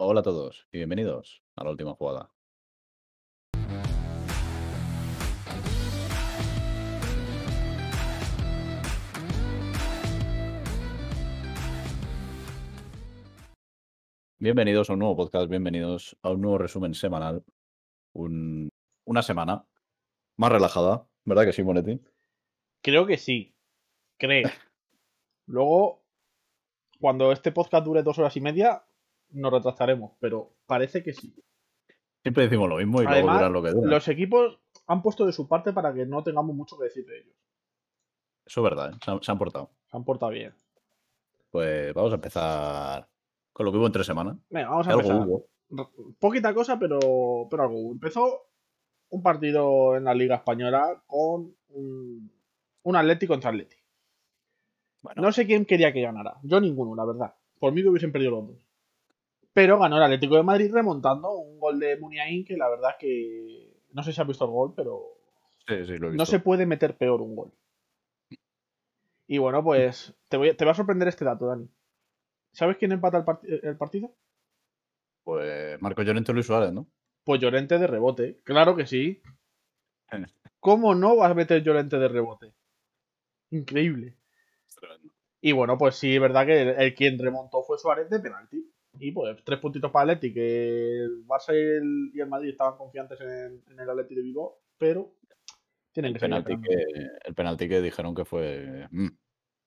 Hola a todos y bienvenidos a la última jugada. Bienvenidos a un nuevo podcast, bienvenidos a un nuevo resumen semanal. Un- una semana más relajada, ¿verdad que sí, Monetti? Creo que sí. Creo. Luego, cuando este podcast dure dos horas y media, nos retrasaremos, pero parece que sí. Siempre decimos lo mismo y luego Además, dura lo que dura. Los equipos han puesto de su parte para que no tengamos mucho que decir de ellos. Eso es verdad, ¿eh? se, han, se han portado. Se han portado bien. Pues vamos a empezar con lo que hubo en tres semanas. Venga, vamos a Algo empezar. hubo. Poquita cosa, pero, pero algo. hubo. Empezó un partido en la Liga Española con un, un Atleti contra Atleti. Bueno, No sé quién quería que ganara. Yo ninguno, la verdad. Por mí que hubiesen perdido los dos. Pero ganó el Atlético de Madrid remontando un gol de Muniain que la verdad que... No sé si has visto el gol, pero sí, sí, lo he no visto. se puede meter peor un gol. Y bueno, pues te, voy a- te va a sorprender este dato, Dani. ¿Sabes quién empata el, parti- el partido? Pues Marco Llorente Luis Suárez, ¿no? Pues Llorente de rebote. Claro que sí. ¿Cómo no vas a meter Llorente de rebote? Increíble. Y bueno, pues sí, es verdad que el, el quien remontó fue Suárez de penalti. Y pues tres puntitos para Atleti, que el Barça y el, y el Madrid estaban confiantes en, en el Atleti de Vigo, pero tienen El que penalti que, el penalti que dijeron que fue mm, un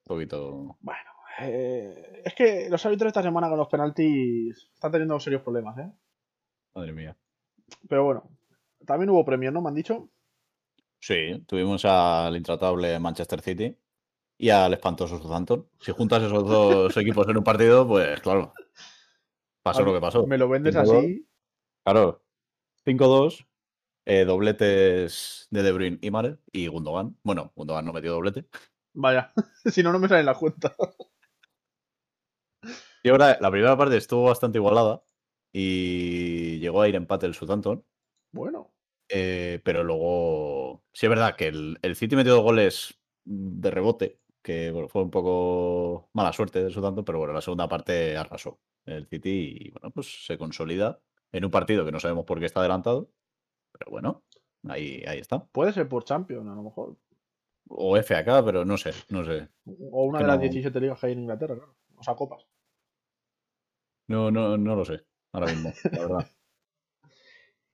poquito. Bueno, eh, es que los árbitros esta semana con los penaltis están teniendo serios problemas, ¿eh? Madre mía. Pero bueno, también hubo premios, ¿no? Me han dicho. Sí, tuvimos al intratable Manchester City y al espantoso Southampton. Si juntas esos dos equipos en un partido, pues claro. Pasó lo que pasó. Me lo vendes así. Claro. 5-2. eh, dobletes de De Bruyne y Mare y Gundogan. Bueno, Gundogan no metió doblete. Vaya, si no, no me sale en la cuenta. Y ahora la primera parte estuvo bastante igualada y llegó a ir empate el Southampton. Bueno, Eh, pero luego, sí es verdad que el, el City metió dos goles de rebote, que bueno, fue un poco mala suerte de Southampton, pero bueno, la segunda parte arrasó el City y bueno, pues se consolida en un partido que no sabemos por qué está adelantado, pero bueno, ahí, ahí está. puede ser por Champions, a lo mejor. O FA pero no sé, no sé. O una Que de las no- 17 ligas que hay en Inglaterra, claro. O sea, copas. No, no, no lo sé, ahora mismo, la verdad.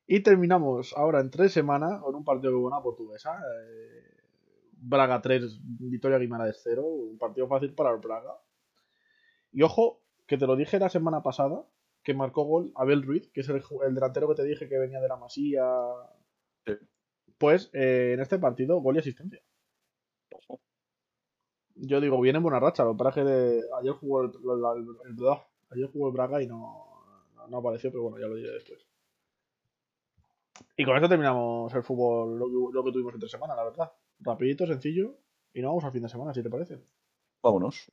Y terminamos ahora en tres semanas con un partido que buena portuguesa. eh, Braga 3, Vitoria Guimaraes 0. Un partido fácil para el Braga. Y ojo, que te lo dije la semana pasada, que marcó gol Abel Ruiz, que es el, delantero que te dije que venía de la Masía. Sí. Pues eh, en este partido, gol y asistencia. Yo digo, viene en buena racha. Lo que de- ayer jugó el, la- el- el- ayer jugó el Braga y no apareció, pero bueno, ya lo diré después. Y con esto terminamos el fútbol, lo que, lo que tuvimos entre semana, la verdad. Rapidito, sencillo. Y nos vamos al fin de semana, si te parece. Vámonos.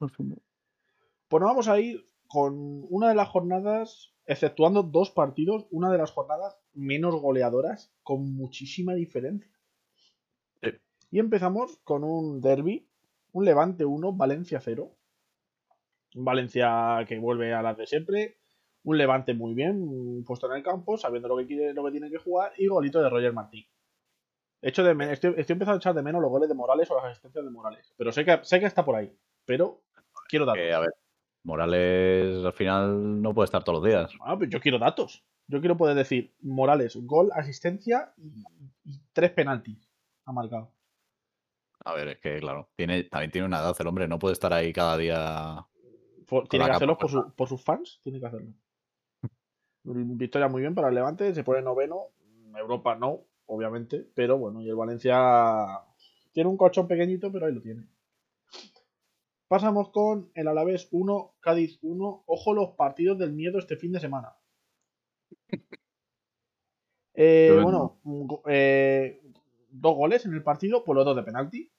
Pues nos vamos a ir con una de las jornadas, exceptuando dos partidos, una de las jornadas menos goleadoras, con muchísima diferencia. Sí. Y empezamos con un derby, un Levante 1, Valencia 0. Un Valencia que vuelve a las de siempre. Un Levante muy bien, puesto en el campo, sabiendo lo que quiere, lo que tiene que jugar, y golito de Roger Martín. Echo de men- estoy, estoy empezando a echar de menos los goles de Morales o las asistencias de Morales. Pero sé que, sé que está por ahí. Pero quiero datos. Que, a ver, Morales al final no puede estar todos los días. Ah, pues yo quiero datos. Yo quiero poder decir Morales, gol, asistencia y, y tres penaltis ha marcado. A ver, es que claro, tiene, también tiene una edad el hombre, no puede estar ahí cada día. Por- tiene que hacerlo por, su- por sus fans, tiene que hacerlo. Victoria muy bien para el Levante, se pone noveno. Europa no, obviamente, pero bueno, y el Valencia tiene un colchón pequeñito, pero ahí lo tiene. Pasamos con el Alavés 1, Cádiz 1. Ojo los partidos del miedo este fin de semana. Eh, bueno, eh, dos goles en el partido, por los dos de penalti.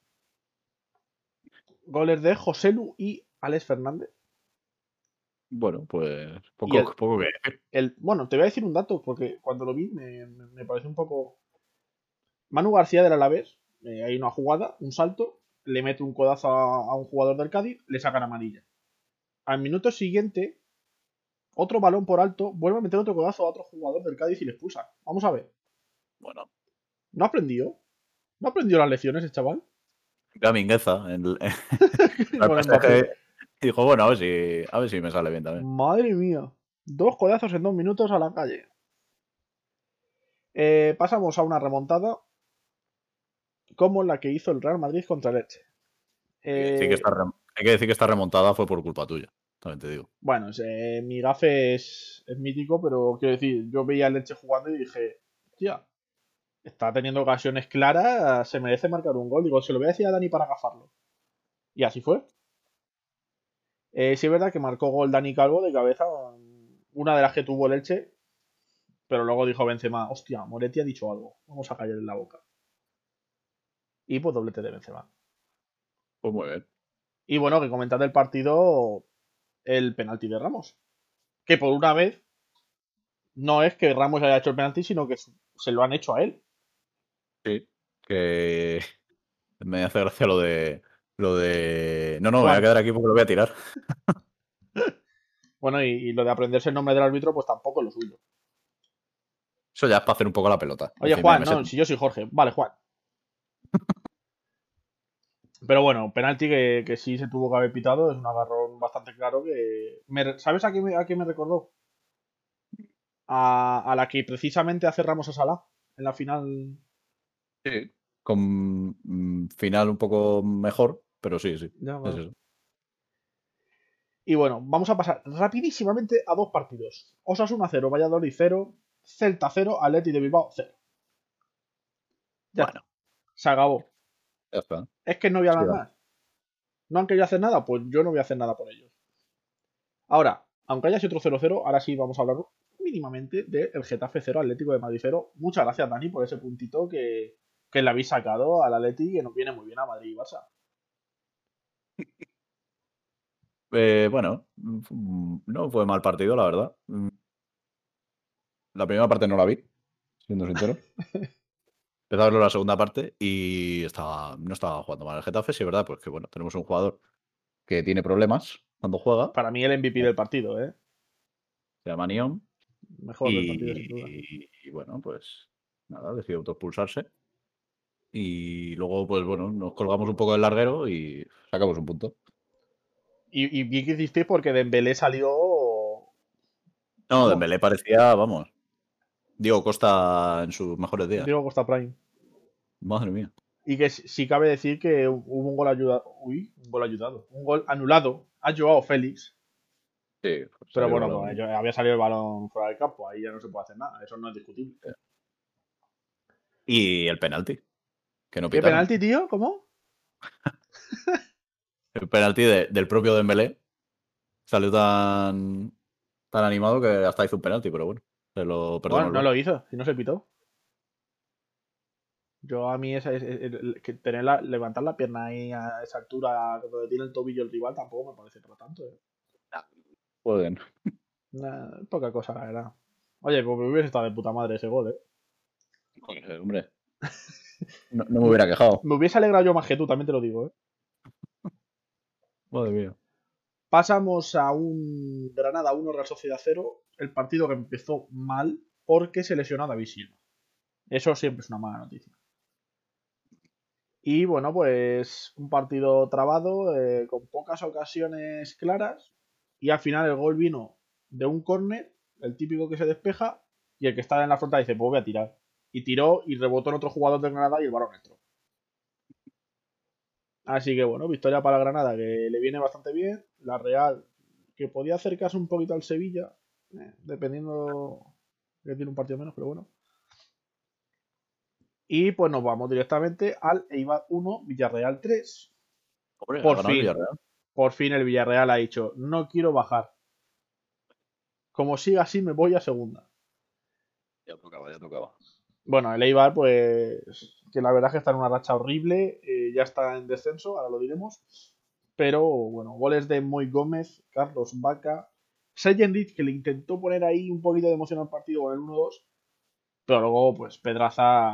Goles de Joselu y Alex Fernández. Bueno, pues poco, el- poco que. El, bueno, te voy a decir un dato, porque cuando lo vi me, me, me pareció un poco. Manu García del Alavés, eh, hay una jugada, un salto, le mete un codazo a, a un jugador del Cádiz, le sacan amarilla. Al minuto siguiente, otro balón por alto, vuelve a meter otro codazo a otro jugador del Cádiz y le expulsa. Vamos a ver. Bueno. ¿No aprendió? ¿No aprendió las lecciones el chaval? Gamingueza. El, dijo, bueno, a ver, si, a ver si me sale bien también. Madre mía. Dos codazos en dos minutos a la calle. Eh, pasamos a una remontada como la que hizo el Real Madrid contra el Elche. hay que decir que esta remontada fue por culpa tuya, también te digo. Bueno, mi gafe es, mítico, pero quiero decir, yo veía el Leche jugando y dije, tía, está teniendo ocasiones claras, se merece marcar un gol. Digo, se lo voy a decir a Dani para agafarlo. Y así fue. Eh, sí es verdad que marcó gol Dani Calvo de cabeza, una de las que tuvo el Elche, pero luego dijo Benzema, hostia, Moretti ha dicho algo, vamos a callar en la boca. Y pues doblete de Benzema. Pues muy bien. Y bueno, que comentad del partido el penalti de Ramos. Que por una vez no es que Ramos haya hecho el penalti, sino que se lo han hecho a él. Sí, que me hace gracia lo de. Lo de. No, no, me voy a quedar aquí porque lo voy a tirar. bueno, y, lo de aprenderse el nombre del árbitro, pues tampoco es lo suyo. Eso ya es para hacer un poco la pelota. Oye, Juan, no, si yo soy Jorge. Vale, Juan. Pero bueno, penalti que, sí se tuvo que haber pitado, es un agarrón bastante claro que... ¿Sabes a qué, me, a qué me recordó? A, la que precisamente hace Ramos a Salah en la final. Sí, con mm, final un poco mejor, pero sí, sí. Y bueno, vamos a pasar rapidísimamente a dos partidos. Osasuna 0, Valladolid 0, Celta 0, Atleti de Bilbao 0. Ya bueno. Se acabó. Es que no voy a hablar más. No han querido hacer nada, pues yo no voy a hacer nada por ellos. Ahora, aunque haya sido otro 0-0, ahora sí vamos a hablar mínimamente del Getafe 0 Atlético de Madrid 0. Muchas gracias, Dani, por ese puntito que, que le habéis sacado al Atleti que nos viene muy bien a Madrid y Barça. Eh, bueno, no fue mal partido, la verdad. La primera parte no la vi, siendo sincero. A verlo la segunda parte y estaba, no estaba jugando mal el Getafe, sí es verdad, pues que bueno, tenemos un jugador que tiene problemas cuando juega. Para mí el MVP del partido, ¿eh? Se llama Neon. Mejor y, del partido, Y, bueno, pues nada, decidió autoexpulsarse. Y luego, pues bueno, nos colgamos un poco del larguero y sacamos un punto. Y, y que hiciste porque Dembélé salió. No, Dembélé parecía, vamos, Diego Costa en sus mejores días. Diego Costa Prime. Madre mía. Y que si cabe decir que hubo un gol ayudado. Uy, un gol ayudado. Un gol anulado a Joao Félix. Sí. Pero bueno, pues, había salido el balón fuera del campo. Ahí ya no se puede hacer nada. Eso no es discutible. Y el penalti. Que no ¿Qué penalti, tío? ¿Cómo? el penalti del propio Dembélé salió tan, tan animado que hasta hizo un penalti, pero bueno bueno, no lo hizo, si no se pitó. Yo a mí esa, que tener levantar la pierna ahí a esa altura donde tiene el tobillo el rival tampoco me parece para tanto. ¿eh? Pueden. poca cosa, la verdad. Oye, pues me hubiese estado de puta madre ese gol, ¿eh? Joder, hombre. No, me hubiera quejado. Me hubiese alegrado yo más que tú, también te lo digo, ¿eh? Madre mía. Pasamos a un Granada 1 Real Sociedad 0 el partido que empezó mal porque se lesionó a David Silva. Eso siempre es una mala noticia. Y bueno, pues un partido trabado, eh, con pocas ocasiones claras. Y al final el gol vino de un córner, el típico que se despeja, y el que está en la frontal dice, pues voy a tirar. Y tiró y rebotó en otro jugador de Granada y el balón entró. Así que bueno, victoria para Granada que le viene bastante bien. La Real que podía acercarse un poquito al Sevilla, eh, dependiendo que tiene un partido menos, pero bueno. Y pues nos vamos directamente al Eibar 1, Villarreal 3. por, fin, por fin el Villarreal ha dicho, no quiero bajar. Como siga así, me voy a segunda. Ya tocaba, ya tocaba. Bueno, el Eibar, pues, que la verdad es que está en una racha horrible, eh, ya está en descenso, ahora lo diremos. Pero bueno, goles de Moy Gómez, Carlos Vaca, Sayen que le intentó poner ahí un poquito de emoción al partido con el 1-2. Pero luego, pues Pedraza,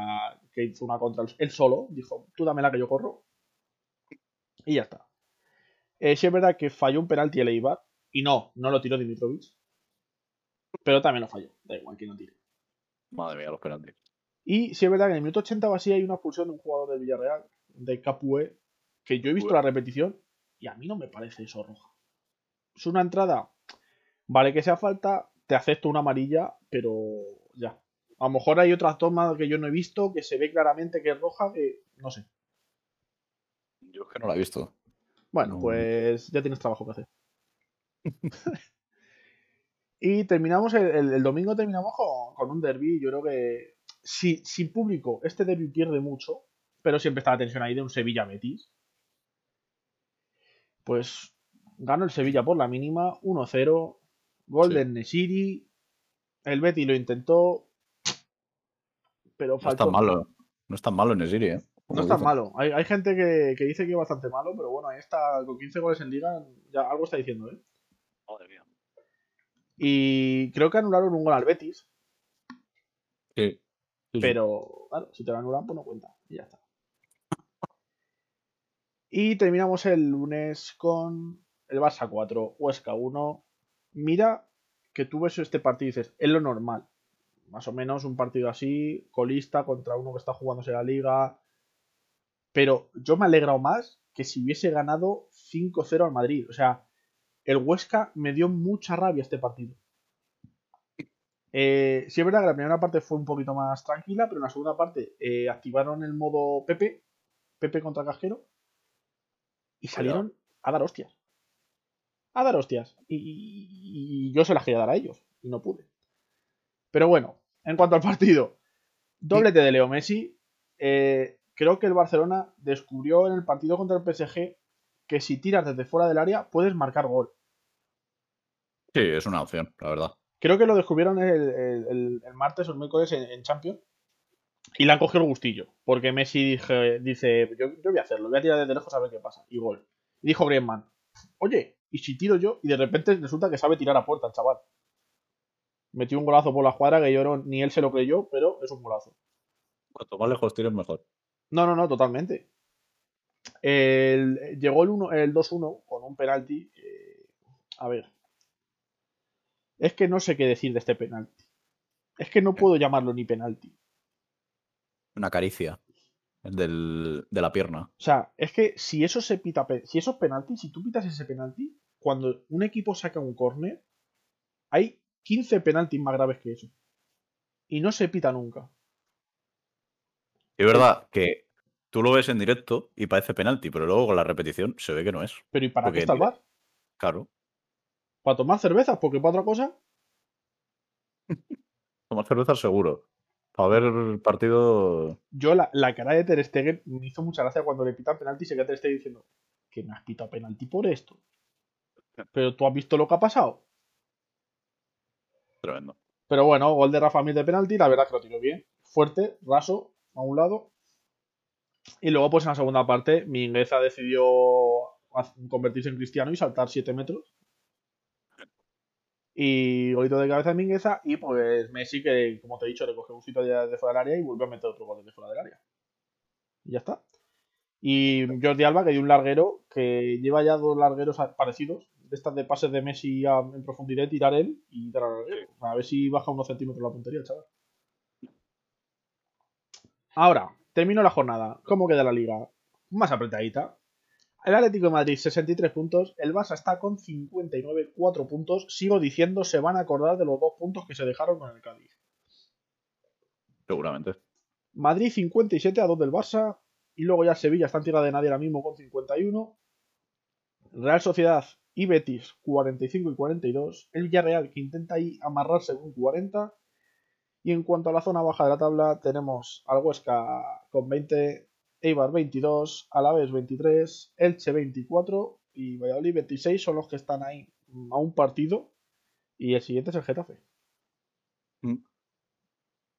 que hizo una contra él solo, dijo: Tú dame la que yo corro. Y ya está. Eh, sí es verdad que falló un penalti el Eibar. Y no, no lo tiró Dimitrovic. pero también lo falló. Da igual que no tire. Madre mía, los penaltis. Y sí es verdad que en el minuto 80 o así hay una expulsión de un jugador del Villarreal, de Capué, que yo he visto la repetición y a mí no me parece eso roja. Es una entrada, vale que sea falta, te acepto una amarilla, pero ya. A lo mejor hay otras tomas que yo no he visto que se ve claramente que es roja, que no sé. Yo es que no la he visto. Bueno, No. pues ya tienes trabajo que hacer. y terminamos el, el- el domingo terminamos con, con un derby. Yo creo que si, sin público este derby pierde mucho, pero siempre está la tensión ahí de un Sevilla Betis. Pues ganó el Sevilla por la mínima, 1-0. Gol Sí. Nesiri. El Betis lo intentó. Pero No es tan malo. No es tan malo en Siri, ¿eh? Como No es tan malo. Hay, hay gente que, que dice que es bastante malo, pero bueno, ahí está con 15 goles en liga, ya algo está diciendo, ¿eh? Madre mía. Y creo que anularon un gol al Betis, Sí. Sí, sí. pero claro, si te lo anulan, pues no cuenta. Y ya está. Y terminamos el lunes con el Barça 4, Huesca 1. Mira que tú ves este partido y dices, es lo normal. Más o menos un partido así, colista contra uno que está jugándose la liga. Pero yo me he alegrado más que si hubiese ganado 5-0 al Madrid. O sea, el Huesca me dio mucha rabia este partido. Eh, sí es verdad que la primera parte fue un poquito más tranquila, pero en la segunda parte eh, activaron el modo Pepe, Pepe contra Casquero, y salieron a dar hostias. A dar hostias. Y, y- y yo se las quería dar a ellos, y no pude. Pero bueno, en cuanto al partido, doblete de Leo Messi. eh, creo que el Barcelona descubrió en el partido contra el PSG que si tiras desde fuera del área puedes marcar gol. Sí, es una opción, la verdad. Creo que lo descubrieron el, el- el- el martes o el miércoles en, en Champions. Y le han cogido el gustillo. Porque Messi dije- dice, yo, yo voy a hacerlo, voy a tirar desde lejos a ver qué pasa. Y gol. Y dijo Griezmann, oye, ¿y si tiro yo? Y de repente resulta que sabe tirar a puerta el chaval. Metió un golazo por la cuadra que yo no- ni él se lo creyó, pero es un golazo. Cuanto más lejos tires, mejor. No, no, no, totalmente. El- llegó el, uno- el 2-1 con un penalti. eh, a ver. Es que no sé qué decir de este penalti. Es que no puedo llamarlo ni penalti. Una caricia. El del, de la pierna. O sea, es que si eso se pita, si eso es penalti, si tú pitas ese penalti, cuando un equipo saca un córner, hay 15 penaltis más graves que eso. Y no se pita nunca. Es verdad que tú lo ves en directo y parece penalti, pero luego con la repetición se ve que no es. Pero ¿y para Porque qué está el bar? Claro. ¿Para tomar cervezas? Porque para otra cosa. Tomar cerveza seguro. Para ver el partido. Yo, la, la cara de Ter Stegen me hizo mucha gracia cuando le pitan penalti y se queda Ter Stegen diciendo que me has pitado penalti por esto. Pero tú has visto lo que ha pasado. Tremendo. Pero bueno, gol de Rafa Mir de penalti, la verdad que lo tiró bien. Fuerte, raso, a un lado. Y luego, pues en la segunda parte, Mingueza decidió convertirse en cristiano y saltar 7 metros. Y golito de cabeza de Mingueza. Y pues Messi, que como te he dicho, le cogió un sitio de, fuera del área y volvió a meter otro gol desde fuera del área. Y ya está. Y Jordi Alba, que dio un larguero, que lleva ya dos largueros parecidos. De estas de pases de Messi a- en profundidad, tirar él y dar. A ver si baja unos centímetros la puntería, chaval. Ahora, termino la jornada. ¿Cómo queda la liga? Más apretadita. El Atlético de Madrid, 63 puntos. El Barça está con 59, 4 puntos. Sigo diciendo, se van a acordar de los dos puntos que se dejaron con el Cádiz. Seguramente. Madrid 57 a 2 del Barça. Y luego ya Sevilla está en tierra de nadie ahora mismo con 51. Real Sociedad y Betis 45 y 42. El Villarreal que intenta ahí amarrarse con 40. Y en cuanto a la zona baja de la tabla, tenemos al Huesca con 20, Eibar 22, Alavés 23, Elche 24 y Valladolid 26 son los que están ahí a un partido. Y el siguiente es el Getafe. Mm.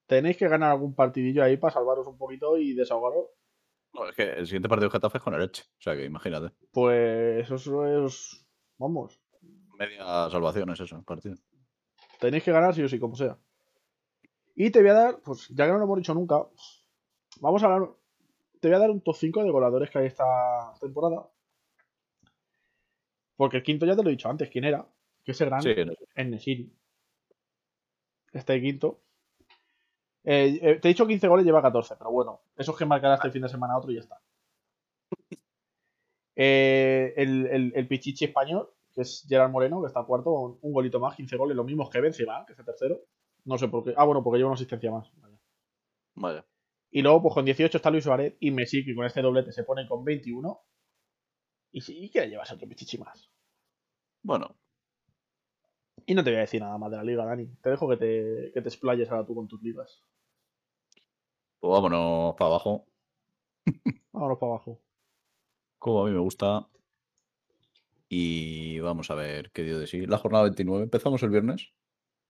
Tenéis que ganar algún partidillo ahí para salvaros un poquito y desahogaros. No, es que el siguiente partido de Getafe es con el Elche. O sea que imagínate. Pues eso es. Vamos. Media salvación es eso, el partido. Tenéis que ganar sí o sí, como sea. Y te voy a dar, pues ya que no lo hemos dicho nunca, vamos a hablar. Te voy a dar un top 5 de goleadores que hay esta temporada. Porque el quinto ya te lo he dicho antes, ¿quién era? Que ese gran Sí, no sé. en Nesiri. Este quinto. Eh, eh, te he dicho 15 goles, lleva 14, pero bueno, esos que marcará este fin de semana otro y ya está. Eh, el, el, Pichichi español, que es Gerard Moreno, que está cuarto, un golito más, 15 goles, los mismos que Benzema, que es el tercero. No sé por qué. Ah, bueno, porque lleva una asistencia más. Vaya. Y luego, pues con 18 está Luis Suárez y Messi, que con este doblete se pone con 21. Y si quieres llevas otro Pichichi más. Bueno. Y no te voy a decir nada más de la liga, Dani. Te dejo que te, que te explayes ahora tú con tus ligas. Pues vámonos para abajo. vámonos para abajo. Como a mí me gusta. Y vamos a ver qué dio de sí. La jornada 29. Empezamos el viernes.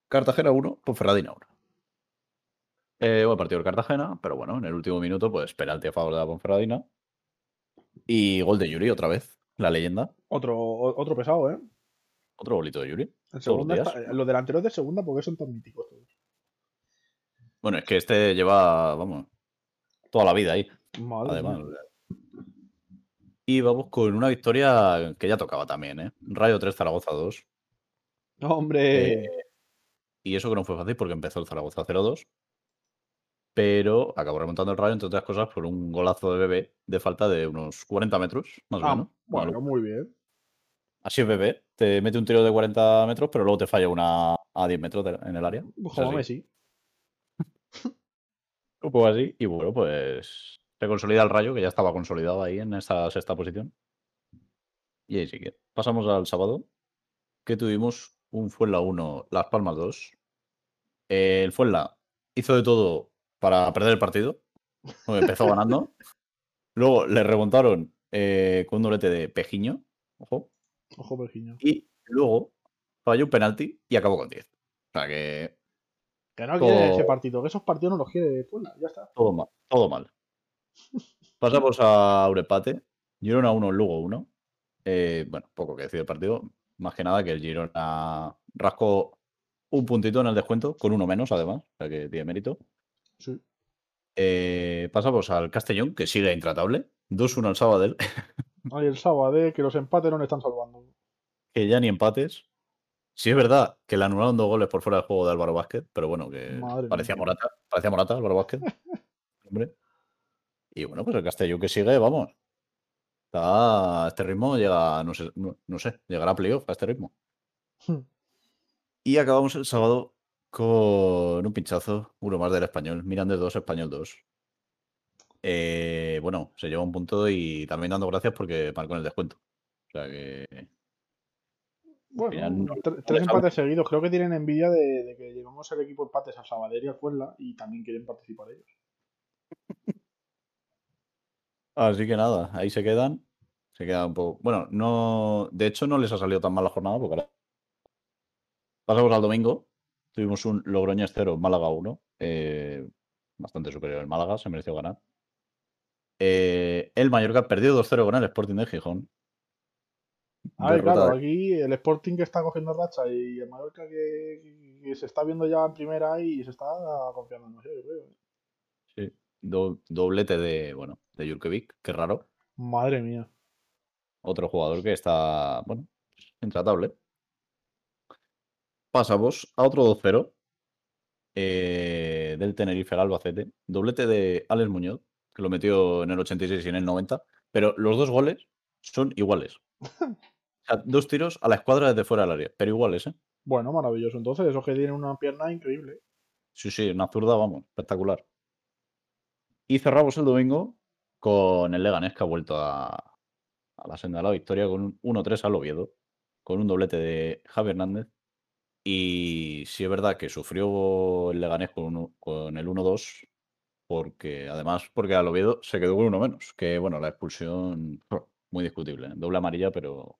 Cartagena 1, Ponferradina 1. Eh, buen partido de Cartagena, pero bueno, en el último minuto, pues penalti a favor de la Ponferradina. Y gol de Yuri otra vez, la leyenda. Otro, otro pesado, ¿eh? Otro bolito de Yuri. los, delanteros de segunda, porque son tan míticos todos. Bueno, es que este lleva, vamos, toda la vida ahí. Además. Y vamos con una victoria que ya tocaba también, ¿eh? Rayo 3, Zaragoza 2. ¡Hombre! Eh, y eso que no fue fácil porque empezó el Zaragoza 0-2. Pero acabó remontando el Rayo, entre otras cosas, por un golazo de bebé de falta de unos 40 metros, más o ah, menos. Bueno, muy bien. Así es bebé. Te mete un tiro de 40 metros, pero luego te falla una a 10 metros en el área. Como Messi. Un poco así. Y bueno, pues se consolida el Rayo, que ya estaba consolidado ahí en esta sexta posición. Y ahí sigue. Pasamos al sábado, que tuvimos un Fuenla 1, Las Palmas 2. El Fuenla hizo de todo para perder el partido. Empezó ganando. Luego le remontaron eh, con un doblete de Pejiño. Ojo. Ojo, Pejiño. Y luego falló un penalti y acabó con 10. O sea que. Que no quiere ese partido, que esos partidos no los quiere Fuenla, ya está. Todo mal, todo mal. Pasamos a Urepate. Girona 1, Lugo 1. Eh, bueno, poco que decir del partido. Más que nada que el Girona rascó un puntito en el descuento, con uno menos además, o sea que tiene mérito. Sí. Eh, pasamos al Castellón, que sigue intratable. 2-1 al Sabadell. Ay, el Sabadell, que los empates no le están salvando. Que ya ni empates. Sí, es verdad que le anularon dos goles por fuera del juego de Álvaro Vázquez, pero bueno, que parecía Morata. Parecía Morata, Álvaro Vázquez. Hombre. Y bueno, pues el Castellón que sigue, vamos. Está, a este ritmo llega, no sé, no, sé, llegará a playoff a este ritmo. Hmm. Y acabamos el sábado con un pinchazo, uno más del español. Mirandés 2, español 2. Eh, bueno, se lleva un punto y también dando gracias porque marcó en el descuento. O sea que. Bueno, tres empates seguidos. Creo que tienen envidia de, que llevamos el equipo empates a Sabadell y a Fuenla y también quieren participar ellos. Así que nada, ahí se quedan. Se queda un poco. Bueno, no. De hecho, no les ha salido tan mal la jornada porque Pasamos al domingo. Tuvimos un Logroñés 0, Málaga 1. Eh, bastante superior el Málaga, se mereció ganar. Eh, el Mallorca perdió 2-0 con el Sporting de Gijón. A ver, claro, aquí el Sporting que está cogiendo racha y el Mallorca que, se está viendo ya en primera y se está confiando en nosotros, creo. ¿eh? Doblete de, bueno, de Jurkovic, qué raro. Madre mía. Otro jugador que está, bueno, intratable. Pasamos a otro 2-0 eh, del Tenerife al Albacete. Doblete de Alex Muñoz, que lo metió en el 86 y en el 90. Pero los dos goles son iguales. O sea, dos tiros a la escuadra desde fuera del área, pero iguales, ¿eh? Bueno, maravilloso. Entonces, eso que tiene una pierna increíble. Sí, sí, una zurda, vamos, espectacular. Y cerramos el domingo con el Leganés que ha vuelto a, a la senda de la victoria con un 1-3 al Oviedo, con un doblete de Javi Hernández y sí es verdad que sufrió el Leganés con, con el 1-2, porque además, porque al Oviedo se quedó con uno menos, que bueno, la expulsión muy discutible, ¿eh? doble amarilla, pero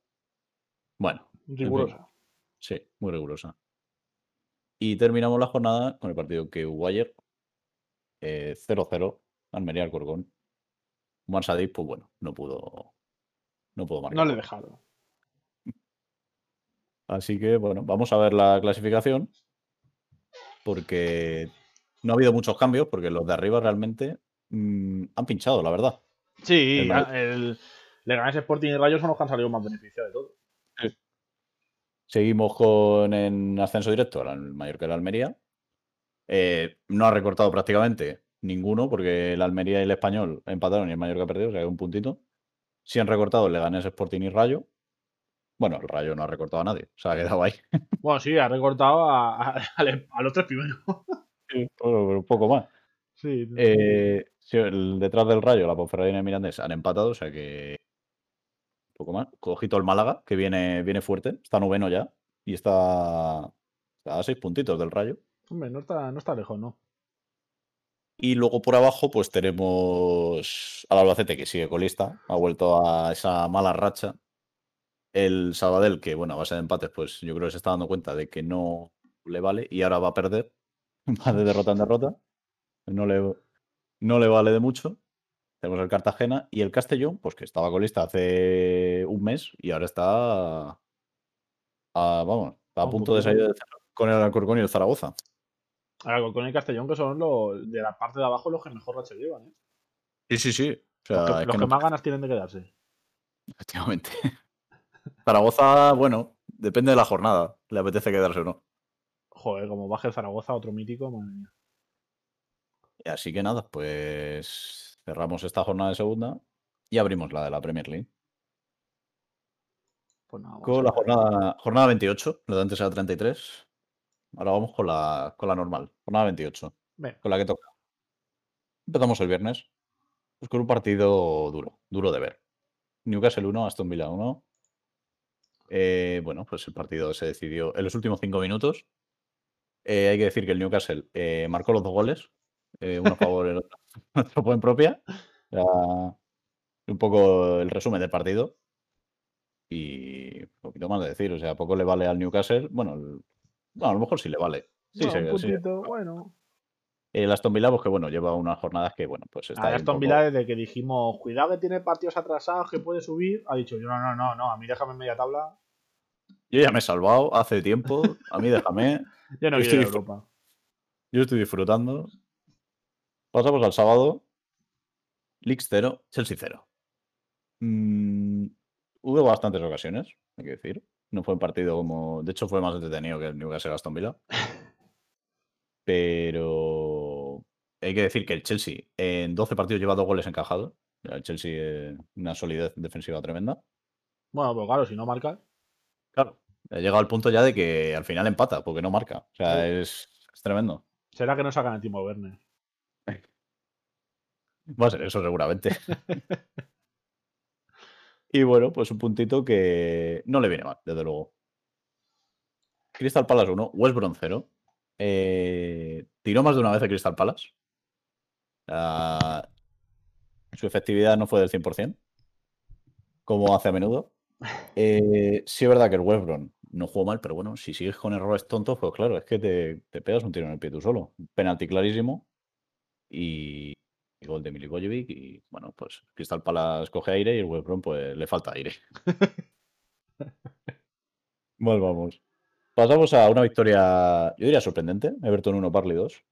bueno. Rigurosa. Sí, muy rigurosa. Y terminamos la jornada con el partido que hubo ayer, 0-0, Almería Alcorcón. Juan pues bueno, no pudo, no pudo marcar. No le dejaron. Así que, bueno, vamos a ver la clasificación. Porque no ha habido muchos cambios, porque los de arriba realmente mm, han pinchado, la verdad. Sí, el, el Leganés Sporting y Rayos son los que han salido más beneficiados de todo. Seguimos con en ascenso directo el Mallorca y la Almería. Eh, no ha recortado prácticamente ninguno, porque el Almería y el Español empataron y el Mallorca perdió, o sea, un puntito. Sí han recortado el Leganés, Sporting y Rayo. Bueno, el Rayo no ha recortado a nadie, o sea, ha quedado ahí. Bueno, sí, ha recortado a, a- a- a los tres primeros. Sí, pero poco más. Sí. Eh, sí, el- detrás del Rayo, la Ponferradina y Mirandés han empatado, o sea que. Un poco más. Cojito el Málaga, que viene, viene fuerte, está noveno ya y está, está a seis puntitos del Rayo. Hombre, no está, no está lejos, ¿no? Y luego por abajo, pues tenemos al Albacete, que sigue colista, ha vuelto a esa mala racha. El Sabadell, que bueno, a base de empates, pues yo creo que se está dando cuenta de que no le vale y ahora va a perder. Va de derrota en derrota. No le, no le vale de mucho. Tenemos el Cartagena y el Castellón, pues que estaba colista hace un mes y ahora está. a- vamos, está A a un punto de salir con el Alcorcón y el Zaragoza. Ahora, con el Castellón, que son los de la parte de abajo los que mejor racha llevan, ¿eh? Sí, sí, sí. O sea, Los que, es los que que no- más ganas tienen de quedarse. Efectivamente. Zaragoza, bueno, depende de la jornada. Le apetece quedarse o no. Joder, como baje el Zaragoza, otro mítico, madre mía. Y Así que nada, pues cerramos esta jornada de segunda y abrimos la de la Premier League. Pues nada, Con la jornada, jornada 28, lo de antes era 33. Ahora vamos con la, con la normal, jornada 28, Ven, con la que toca. Empezamos el viernes, pues con un partido duro, duro de ver. Newcastle 1, Aston Villa 1. Eh, bueno, pues el partido se decidió en los últimos cinco minutos. Eh, hay que decir que el Newcastle eh, marcó los dos goles, uno a favor el otro, otro en propia. Un poco el resumen del partido. Y un poquito más de decir, o sea, poco le vale al Newcastle. Bueno, el- bueno, a lo mejor sí le vale. Sí, bueno, sí, un sí. puntito, bueno. El Aston Villa, pues que bueno, lleva unas jornadas que, bueno, pues está un Aston poco- Villa, desde que dijimos, cuidado que tiene partidos atrasados, que puede subir, ha dicho, yo no, no, no, no, a mí déjame en media tabla. Yo ya me he salvado hace tiempo. A mí déjame. Yo no Yo quiero estoy- Europa. Yo estoy disfrutando. Pasamos al sábado. Leeds 0, Chelsea 0. Mm, hubo bastantes ocasiones, hay que decir. No fue un partido como. De hecho, fue más entretenido que el Newcastle Aston Villa. Pero hay que decir que el Chelsea en 12 partidos lleva dos goles encajados. El Chelsea, eh, una solidez defensiva tremenda. Bueno, pues claro, si no marca. Claro, ha llegado al punto ya de que al final empata, porque no marca. O sea, Sí. es, es tremendo. Será que no sacan a Timo Werner. Va a ser eso seguramente. y bueno, pues un puntito que no le viene mal, desde luego. Crystal Palace 1, West Brom 0. Eh, tiró más de una vez el Crystal Palace. Ah, su efectividad no fue del 100%, como hace a menudo. Eh, sí es verdad que el West Brom no jugó mal, pero bueno, si sigues con errores tontos, pues claro, es que te, te pegas un tiro en el pie tú solo. Penalti clarísimo y, y gol de Milivojevic y bueno, pues Crystal Palace coge aire y el West Brom pues le falta aire. Vamos. Pasamos a una victoria, yo diría sorprendente, Everton 1, Barley 2.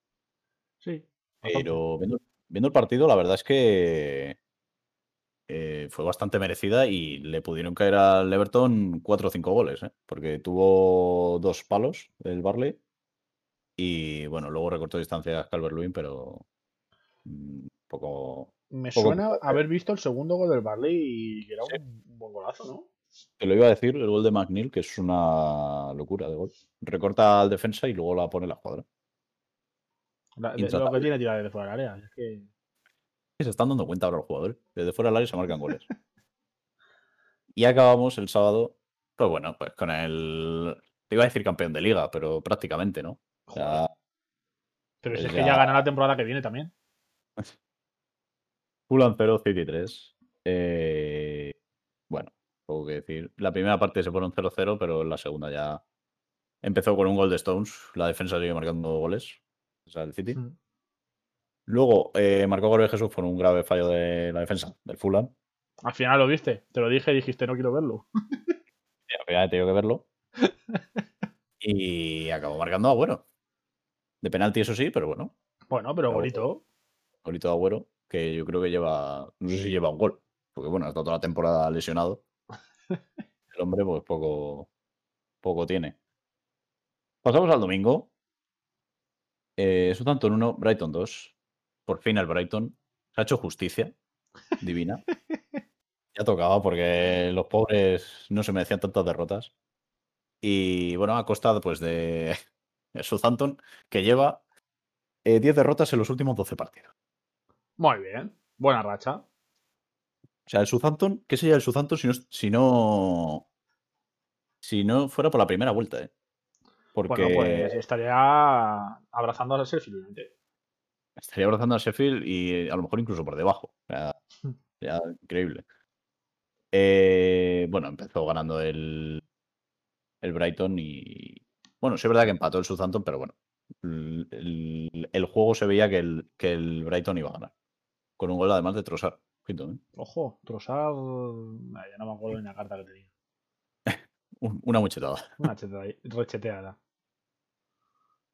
Sí. Pero viendo, viendo el partido, la verdad es que eh, fue bastante merecida y le pudieron caer al Everton 4 o 5 goles, ¿eh? porque tuvo dos palos el Barley y bueno, luego recortó distancias Calvert-Lewin, pero mm, poco... Me poco suena haber visto el segundo gol del Barley y que era Sí. un, buen golazo, ¿no? Te lo iba a decir, el gol de McNeil, que es una locura de gol. Recorta al defensa y luego la pone la cuadra. La- de- lo que tiene tirar de fuera del área. Es que Se están dando cuenta ahora los jugadores. Desde fuera del área se marcan goles. y acabamos el sábado, pues bueno, pues con el... Te iba a decir campeón de liga, pero prácticamente, ¿no? O sea, Pero si es que ya- ya gana la temporada que viene también. Fulham 0, City 3. Eh, bueno, poco que decir. La primera parte se fueron 0-0, pero la segunda ya empezó con un gol de Stones. La defensa sigue marcando goles. O sea, el City. Mm. Luego eh, marcó Gabriel Jesús por un grave fallo de la defensa del Fulham. Al final lo viste. Te lo dije y dijiste no quiero verlo. Al final he tenido que verlo. y acabó marcando a Agüero. De penalti, eso sí, pero bueno. Bueno, pero Pero- bonito. Golito de Agüero, que yo creo que lleva. No sé si lleva un gol. Porque bueno, ha estado toda la temporada lesionado. El hombre, pues poco. Poco tiene. Pasamos al domingo. Eh, Southampton 1, Brighton 2. Por fin el Brighton se ha hecho justicia divina. ya tocaba porque los pobres no se merecían tantas derrotas. Y bueno, ha costado pues de Southampton, que lleva 10 eh, derrotas en los últimos 12 partidos. Muy bien, buena racha. O sea, el Southampton, ¿qué sería el Southampton si no, si no, si no fuera por la primera vuelta? ¿eh? Porque bueno, pues estaría abrazando a Sheffield. Estaría abrazando a Sheffield y a lo mejor incluso por debajo. O sea, increíble. Eh, bueno, empezó ganando el, el Brighton y. Bueno, sí es verdad que empató el Southampton, pero bueno. El, juego se veía que el, que el Brighton iba a ganar. Con un gol además de Trossard. ¿eh? Ojo, Trossard. Ya no me acuerdo de la carta que tenía. Una muchetada. Una recheteada.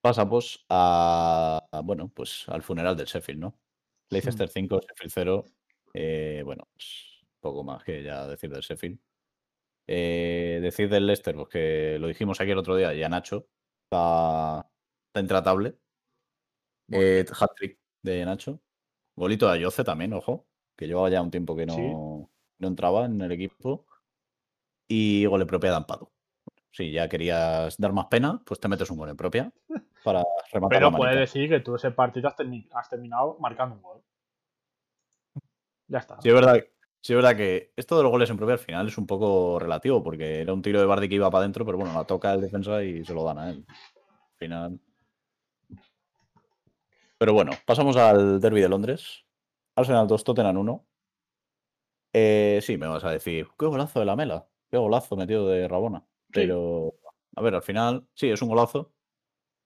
Pasamos a, bueno, pues al funeral del Sheffield, ¿no? Leicester 5, Sheffield 0. Eh, bueno, pues poco más que ya decir del Sheffield. Eh, decir del Leicester, pues que lo dijimos aquí el otro día, ya Nacho está, intratable. Eh, hat-trick de Nacho. Golito de Ayoce también, ojo, que llevaba ya un tiempo que no, no entraba en el equipo. Y gol en propia de Ampado. Si ya querías dar más pena, pues te metes un gol en propia para rematar Pero puedes decir que tú ese partido has, terminado marcando un gol. Ya está. Sí, es verdad, sí, es verdad que esto de los goles en propia al final es un poco relativo, porque era un tiro de Bardi que iba para adentro, pero bueno, la toca el defensa y se lo dan a él. Al final. Pero bueno, pasamos al derby de Londres. Arsenal 2, Tottenham 1. Eh, sí, me vas a decir, qué golazo de la mela, qué golazo metido de Rabona. Pero, a ver, al final, sí, es un golazo.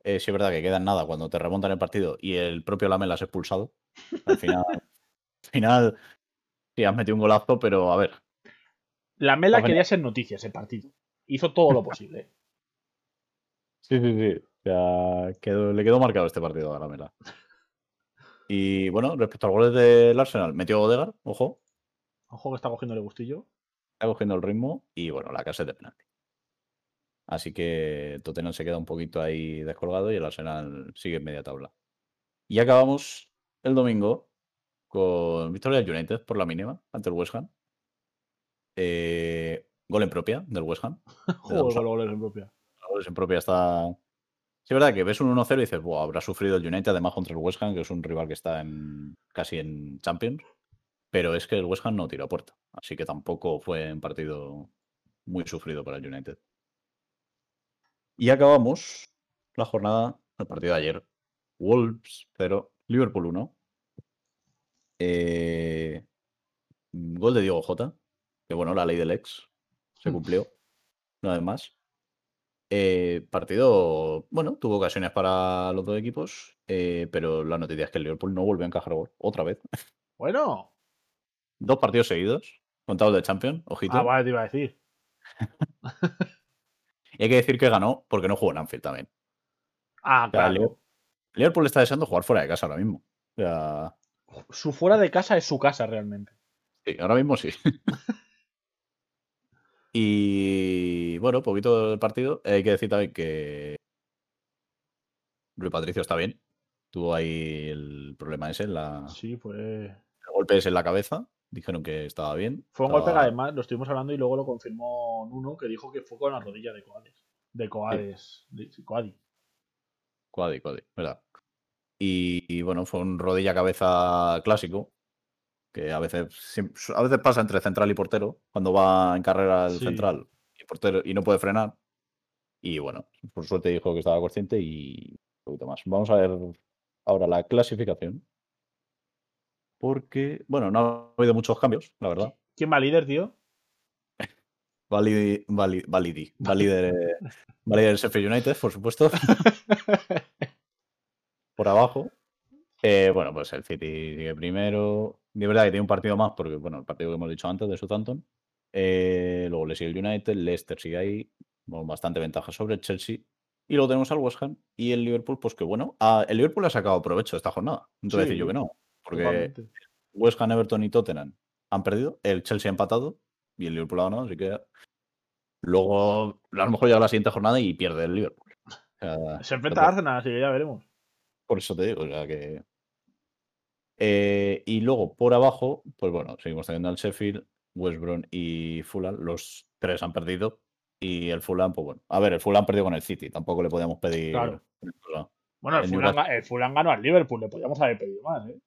Eh, sí, es verdad que queda en nada cuando te remontan el partido y el propio Lamela es expulsado. Al final, al final, sí, has metido un golazo, pero a ver. Lamela quería ser noticia ese partido. Hizo todo lo posible. sí, sí, sí. O sea, le quedó marcado este partido a Lamela. Y bueno, respecto a los goles del Arsenal, metió Odegar, ojo. Ojo que está cogiendo el gustillo. Está cogiendo el ritmo y bueno, la casa es de penalti. Así que Tottenham se queda un poquito ahí descolgado y el Arsenal sigue en media tabla. Y acabamos el domingo con victoria del United por la mínima ante el West Ham. Eh, gol en propia del West Ham. Joder, goles en propia. Goles en propia está. Es verdad que ves un 1-0 y dices, habrá sufrido el United además contra el West Ham, que es un rival que está en, casi en Champions. Pero es que el West Ham no tiró a puerta. Así que tampoco fue un partido muy sufrido para el United. Y acabamos la jornada, el partido de ayer. Wolves 0, Liverpool 1. Eh, gol de Diego Jota. Que bueno, la ley del ex se mm. cumplió. Una vez más. Eh, partido, bueno, tuvo ocasiones para los dos equipos, eh, pero la noticia es que el Liverpool no vuelve a encajar gol otra vez. Bueno. Dos partidos seguidos, contados de Champions, ojito. Ah, vale, te iba a decir. Y hay que decir que ganó porque no jugó en Anfield también. Ah, claro. Liverpool está deseando jugar fuera de casa ahora mismo. Su fuera de casa es su casa realmente. Sí, ahora mismo sí. y bueno, poquito del partido. Hay que decir también que Luis Patricio está bien. Tuvo ahí el problema ese en la. Sí, fue. El golpe ese en la cabeza. Dijeron que estaba bien. Fue un golpe que además lo estuvimos hablando y luego lo confirmó Nuno, que dijo que fue con la rodilla de Coades. De Coades. Sí. Coadi. Coadi, Coadi, verdad. Y, bueno, fue un rodilla-cabeza clásico, que a veces, a veces pasa entre central y portero, cuando va en carrera el central y portero y no puede frenar. Y bueno, por suerte dijo que estaba consciente y un poquito más. Vamos a ver ahora la clasificación porque, bueno, no ha habido muchos cambios, la verdad. ¿Quién va líder, tío? Validi, validi, validi, va líder, el Sheffield United, por supuesto. por abajo. Eh, bueno, pues el City sigue primero. De verdad que tiene un partido más, porque, bueno, el partido que hemos dicho antes de Southampton. Eh, luego le sigue el United, Leicester sigue ahí, con bastante ventaja sobre el Chelsea. Y luego tenemos al West Ham y el Liverpool, pues que bueno, ah, el Liverpool ha sacado provecho de esta jornada. No te voy a decir yo que no. Porque West Ham, Everton y Tottenham han perdido, el Chelsea ha empatado y el Liverpool ha ganado, así que luego a lo mejor llega la siguiente jornada y pierde el Liverpool. Se enfrenta a Arsenal, así que ya veremos. Por eso te digo, o sea que. Eh, y luego por abajo, pues bueno, seguimos teniendo al Sheffield, West Brom y Fulham. Los tres han perdido. Y el Fulham, pues bueno. A ver, el Fulham perdido con el City. Tampoco le podíamos pedir. Claro. Bueno, el El Fulham, Newcastle- el Fulham ganó al Liverpool, le podíamos haber pedido más, ¿eh?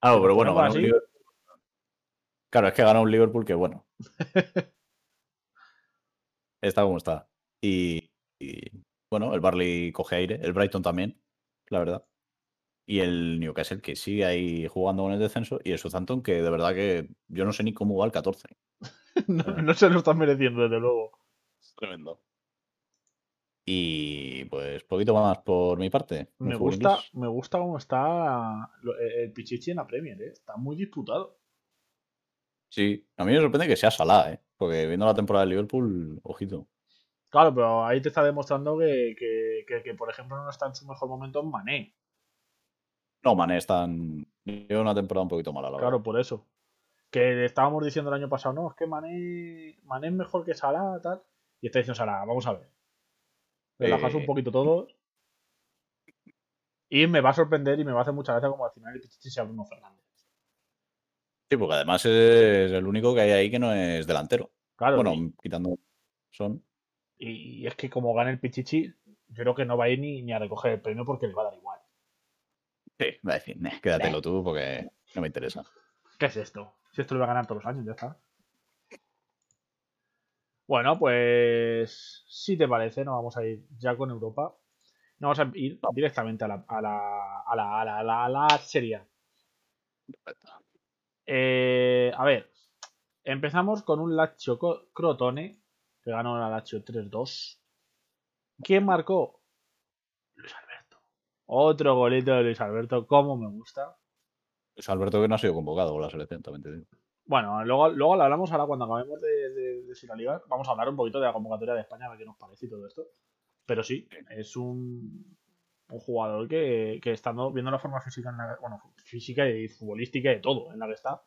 Ah, pero bueno, ganó un. Liverpool. Claro, es que ganó un Liverpool que bueno. está como está. Y, y, bueno, el Barley coge aire, el Brighton también, la verdad. Y el Newcastle que sigue ahí jugando con el descenso. Y el Southampton que de verdad que yo no sé ni cómo va el 14. no, no se lo están mereciendo, desde luego. Tremendo. Y pues poquito más por mi parte. Me gusta, inglés. me gusta cómo está lo- el Pichichi en la Premier, ¿eh? Está muy disputado. Sí, a mí me sorprende que sea Salah, ¿eh? Porque viendo la temporada de Liverpool, ojito. Claro, pero ahí te está demostrando que, que, que- que, por ejemplo, no está en su mejor momento en Mané. No, Mané están. Lleva una temporada un poquito mala, la Claro, por eso. Que estábamos diciendo el año pasado, no, es que Mané, Mané es mejor que Salah, tal. Y está diciendo Salah, vamos a ver. Relajas un Eh. poquito todos. Y me va a sorprender y me va a hacer mucha gracia como al final el Pichichi sea Bruno Fernández. Sí, porque además es el único que hay ahí que no es delantero. Claro, bueno, y, quitando son. y es que como gane el Pichichi, yo creo que no va a ir ni, ni a recoger el premio porque le va a dar igual. Sí, va a decir, "Neh, quédatelo tú porque no me interesa. ¿Qué es esto? Si esto lo va a ganar todos los años, ya está. Bueno, pues si te parece, nos vamos a ir ya con Europa. Nos vamos a ir directamente a la, a la, a la, a la, a la, a la Serie A. Eh, a ver, empezamos con un Lazio Crotone, que ganó la Lazio 3-2. ¿Quién marcó? Luis. Otro golito de Luis Alberto, como me gusta. Pues Alberto que no ha sido convocado con la selección, también te digo. Bueno, luego, luego lo hablamos ahora cuando acabemos de, de, de la liga. Vamos a hablar un poquito de la convocatoria de España, a ver qué nos parece y todo esto. Pero sí, es un, un jugador que, que estando viendo la forma física, en la, bueno, física y futbolística y de todo en la que está,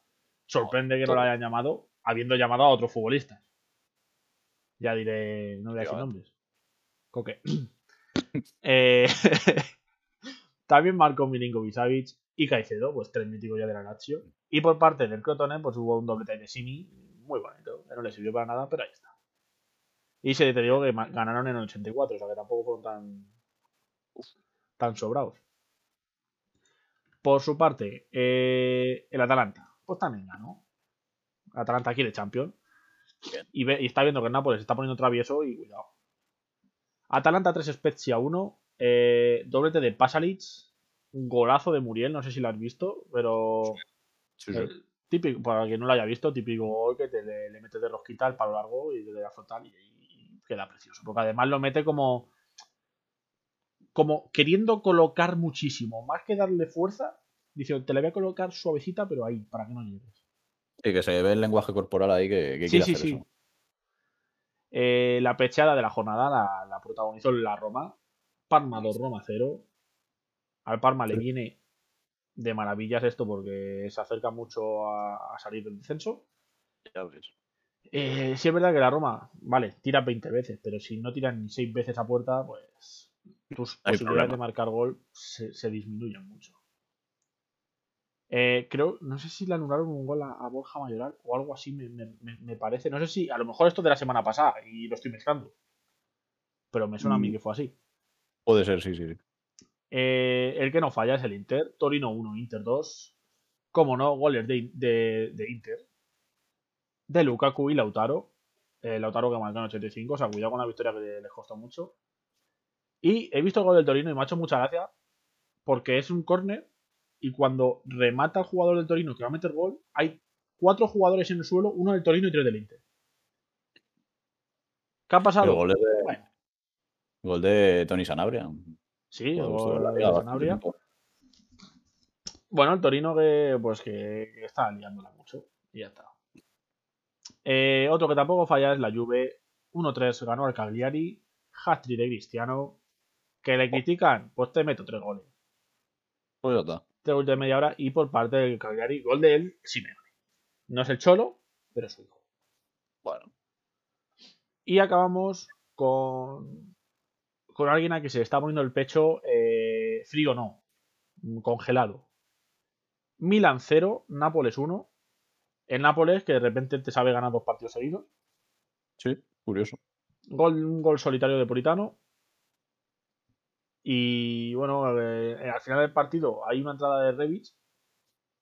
sorprende que no lo hayan llamado, habiendo llamado a otros futbolistas. Ya diré, no voy a decir Tío, nombres. Coque. Eh, también marcó Milinkovic Savic y Caicedo, pues tres míticos ya de la Lazio. Y por parte del Crotone, pues hubo un doblete de Simi, muy bonito, que no le sirvió para nada, pero ahí está. Y se te digo que ganaron en el 84, o sea que tampoco fueron tan, tan sobrados. Por su parte, eh, el Atalanta, pues también ganó. Atalanta quiere Champions. Bien. Y, ve- y está viendo que el Nápoles está poniendo travieso y cuidado. Atalanta 3 Spezia 1. Eh, doblete de Pasalic. Golazo de Muriel, no sé si lo has visto, pero Sí, sí. el típico, para quien no lo haya visto, típico gol que te le, le metes de rosquita al palo largo y le da frontal y, y queda precioso. Porque además lo mete como como queriendo colocar muchísimo, más que darle fuerza, dice, te la voy a colocar suavecita, pero ahí, para que no llegues. Sí, que se ve el lenguaje corporal ahí que, que Sí, quiere sí, hacer sí. eso. Eh, la pechada de la jornada la, la protagonizó la Roma. Parma 2, Roma 0. Al Parma le viene de maravillas esto porque se acerca mucho a, a salir del descenso. Ya ves. Eh, sí es verdad que la Roma, vale, tira 20 veces, pero si no tiran ni 6 veces a puerta, pues tus Hay posibilidades problema. de marcar gol se, se disminuyen mucho. Eh, creo, no sé si le anularon un gol a, a Borja Mayoral o algo así, me, me- me- me parece. No sé si, a lo mejor esto de la semana pasada y lo estoy mezclando. Pero me suena a mí Mm. que fue así. Puede ser, sí, sí. sí. Eh, el que no falla es el Inter. Torino 1, Inter 2. Como no, goles de, de- de Inter. De Lukaku y Lautaro. Eh, Lautaro que marcó en 85. O sea, cuidado con la victoria que les costó mucho. Y he visto el gol del Torino y me ha hecho mucha gracia. Porque es un córner. Y cuando remata el jugador del Torino que va a meter gol, hay cuatro jugadores en el suelo, uno del Torino y tres del Inter. ¿Qué ha El pasado? gol es de, Bueno, gol de Tony Sanabria. sí, gol de Sanabria. Bueno, el Torino que pues que, que está liándola mucho. Y ya está. Eh, otro que tampoco falla es la Juve. 1-3 ganó al Cagliari. Hat-trick de Cristiano. Que le critican, pues te meto tres goles. Pues ya está. Tres goles de media hora. Y por parte del Cagliari, gol de él, Simeone. No es el Cholo, pero es su hijo. Bueno, Y acabamos con, con alguien a que se le está poniendo el pecho eh, frío no, mm, congelado. Milan 0, Nápoles 1. El Nápoles que de repente te sabe ganar dos partidos seguidos. Sí, curioso. Gol, un gol solitario de Politano. Y bueno, eh, al final del partido hay una entrada de Revich.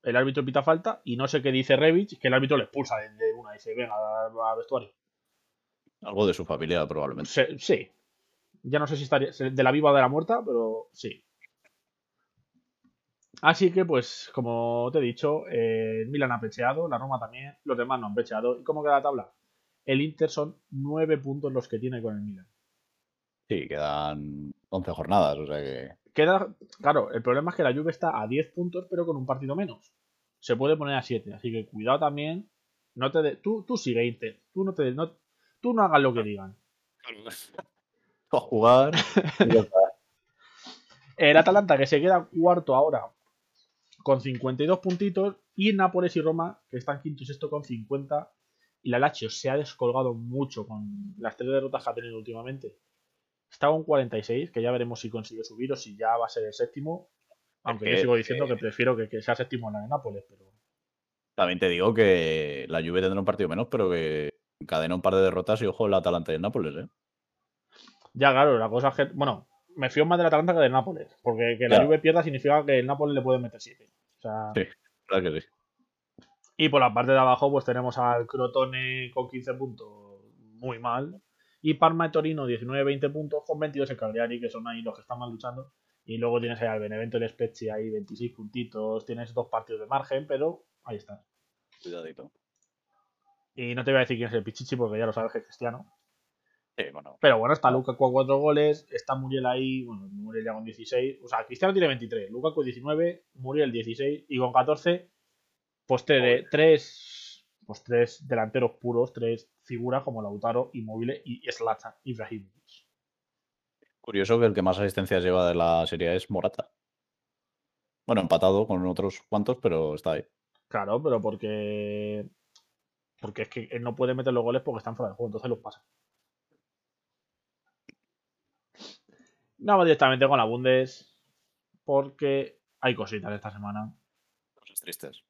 El árbitro pita falta y no sé qué dice Revich, que el árbitro le expulsa de, de una y dice, venga, al vestuario. Algo de su familia, probablemente. Se- sí. Ya no sé si estaría de la viva o de la muerta, pero sí. Así que, pues, como te he dicho, eh, el Milan ha pecheado, la Roma también, los demás no han pecheado. ¿Y cómo queda la tabla? El Inter son nueve puntos los que tiene con el Milan. Sí, quedan 11 jornadas, o sea que. Queda, claro, el problema es que la Juve está a 10 puntos, pero con un partido menos. Se puede poner a 7, así que cuidado también. No te de- tú, tú sigue Inter, tú no te no, tú no hagas lo que digan. A jugar. El Atalanta que se queda cuarto ahora con 52 puntitos y Nápoles y Roma que están quinto y sexto con 50 y la Lazio se ha descolgado mucho con las tres derrotas que ha tenido últimamente. Está con 46, que ya veremos si consigue subir o si ya va a ser el séptimo. Aunque yo que- sigo diciendo que prefiero que, que sea séptimo en la de Nápoles, pero También te digo que la Juve tendrá un partido menos, pero que encadena un par de derrotas y ojo el Atalanta y el Nápoles, ¿eh? Ya claro, la cosa es que, bueno, me fío más del Atalanta que del Nápoles, porque que la Claro. Juve pierda significa que el Nápoles le puede meter 7. O sea, Sí. Claro que sí. Y por la parte de abajo, pues tenemos al Crotone con 15 puntos, muy mal. Y Parma y Torino, 19-20 puntos, con 22 el Cagliari, que son ahí los que están más luchando. Y luego tienes ahí al Benevento y el Spezia, ahí 26 puntitos. Tienes dos partidos de margen, pero ahí está. Cuidadito. Y no te voy a decir quién es el Pichichi, porque ya lo sabes que es cristiano. Sí, bueno. Pero bueno, está Lukaku con 4 goles, está Muriel ahí, bueno, Muriel ya con 16. O sea, Cristiano tiene 23, Lukaku 19, Muriel 16 y con 14, pues tres, tres, pues tres delanteros puros, tres figuras como Lautaro, Immobile y Zlatan Ibrahimovic. Curioso que el que más asistencias lleva de la serie es Morata. Bueno, empatado con otros cuantos, pero está ahí. Claro, pero porque porque es que él no puede meter los goles porque están fuera de juego, entonces los pasa. Vamos directamente con la Bundes porque hay cositas esta semana. Cosas tristes.